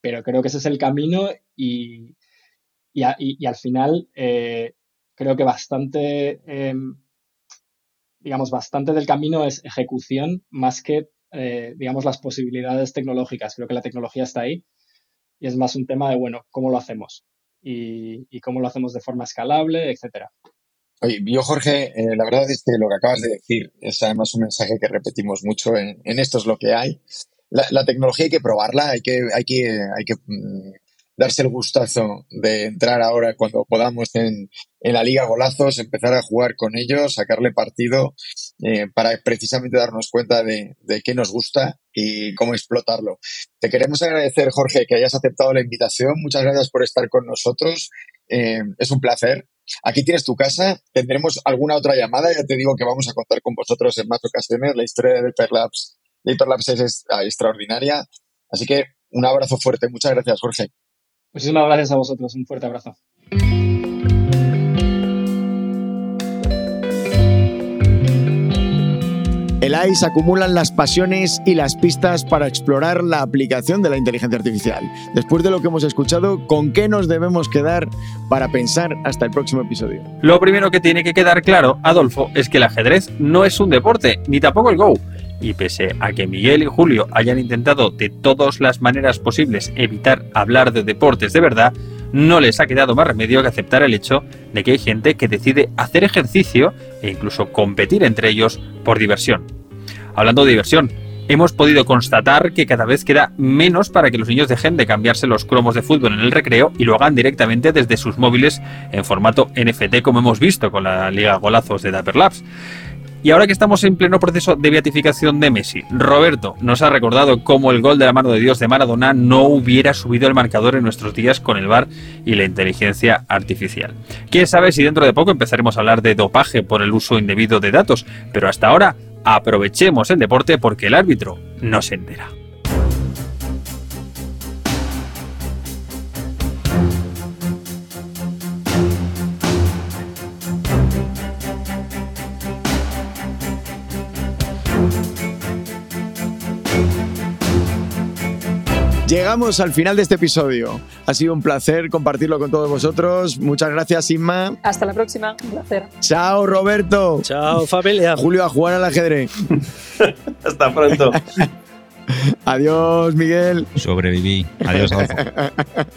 pero creo que ese es el camino y, y, al final eh, creo que bastante, em, digamos, bastante del camino es ejecución más que, eh, digamos, las posibilidades tecnológicas. Creo que la tecnología está ahí y es más un tema de, bueno, ¿cómo lo hacemos? Y, cómo lo hacemos de forma escalable, etcétera. Oye, yo, Jorge, eh, la verdad es que lo que acabas de decir es además un mensaje que repetimos mucho en, esto es lo que hay la, tecnología hay que probarla, hay que, hay que, hay que mm, darse el gustazo de entrar ahora cuando podamos en, en, la Liga Golazos, empezar a jugar con ellos, sacarle partido eh, para precisamente darnos cuenta de, de, qué nos gusta y cómo explotarlo. Te queremos agradecer, Jorge, que hayas aceptado la invitación. Muchas gracias por estar con nosotros. Eh, es un placer. Aquí tienes tu casa. Tendremos alguna otra llamada. Ya te digo que vamos a contar con vosotros en más ocasiones. La historia de Perlaps Labs es ah, extraordinaria. Así que un abrazo fuerte. Muchas gracias, Jorge. Muchísimas gracias a vosotros. Un fuerte abrazo. El ICE acumulan las pasiones y las pistas para explorar la aplicación de la inteligencia artificial. Después de lo que hemos escuchado, ¿con qué nos debemos quedar para pensar hasta el próximo episodio? Lo primero que tiene que quedar claro, Adolfo, es que el ajedrez no es un deporte, ni tampoco el Go y pese a que Miguel y Julio hayan intentado de todas las maneras posibles evitar hablar de deportes de verdad, no les ha quedado más remedio que aceptar el hecho de que hay gente que decide hacer ejercicio e incluso competir entre ellos por diversión. Hablando de diversión, hemos podido constatar que cada vez queda menos para que los niños dejen de cambiarse los cromos de fútbol en el recreo y lo hagan directamente desde sus móviles en formato NFT como hemos visto con la Liga Golazos de Dapper Labs. Y ahora que estamos en pleno proceso de beatificación de Messi, Roberto nos ha recordado cómo el gol de la mano de Dios de Maradona no hubiera subido el marcador en nuestros días con el VAR y la inteligencia artificial. Quién sabe si dentro de poco empezaremos a hablar de dopaje por el uso indebido de datos, pero hasta ahora aprovechemos el deporte porque el árbitro no se entera. Llegamos al final de este episodio. Ha sido un placer compartirlo con todos vosotros. Muchas gracias, Inma. Hasta la próxima. Un placer. Chao, Roberto. Chao, familia. Julio, a jugar al ajedrez. Hasta pronto. Adiós, Miguel. Sobreviví. Adiós, Adolfo.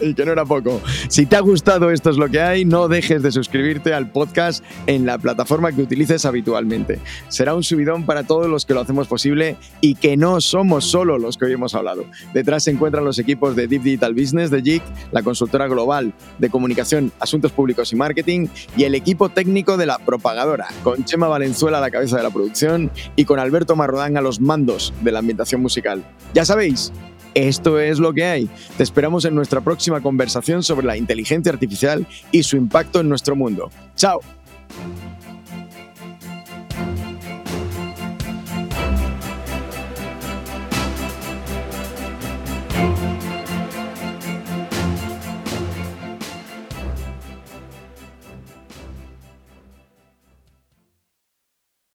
y que no era poco. Si te ha gustado esto es lo que hay, no dejes de suscribirte al podcast en la plataforma que utilices habitualmente. Será un subidón para todos los que lo hacemos posible y que no somos solo los que hoy hemos hablado. Detrás se encuentran los equipos de Deep Digital Business de JIC, la consultora global de comunicación, asuntos públicos y marketing y el equipo técnico de la propagadora, con Chema Valenzuela a la cabeza de la producción y con Alberto Marrodán a los mandos de la ambientación musical. Ya sabéis, esto es lo que hay. Te esperamos en nuestra próxima conversación sobre la inteligencia artificial y su impacto en nuestro mundo. ¡Chao!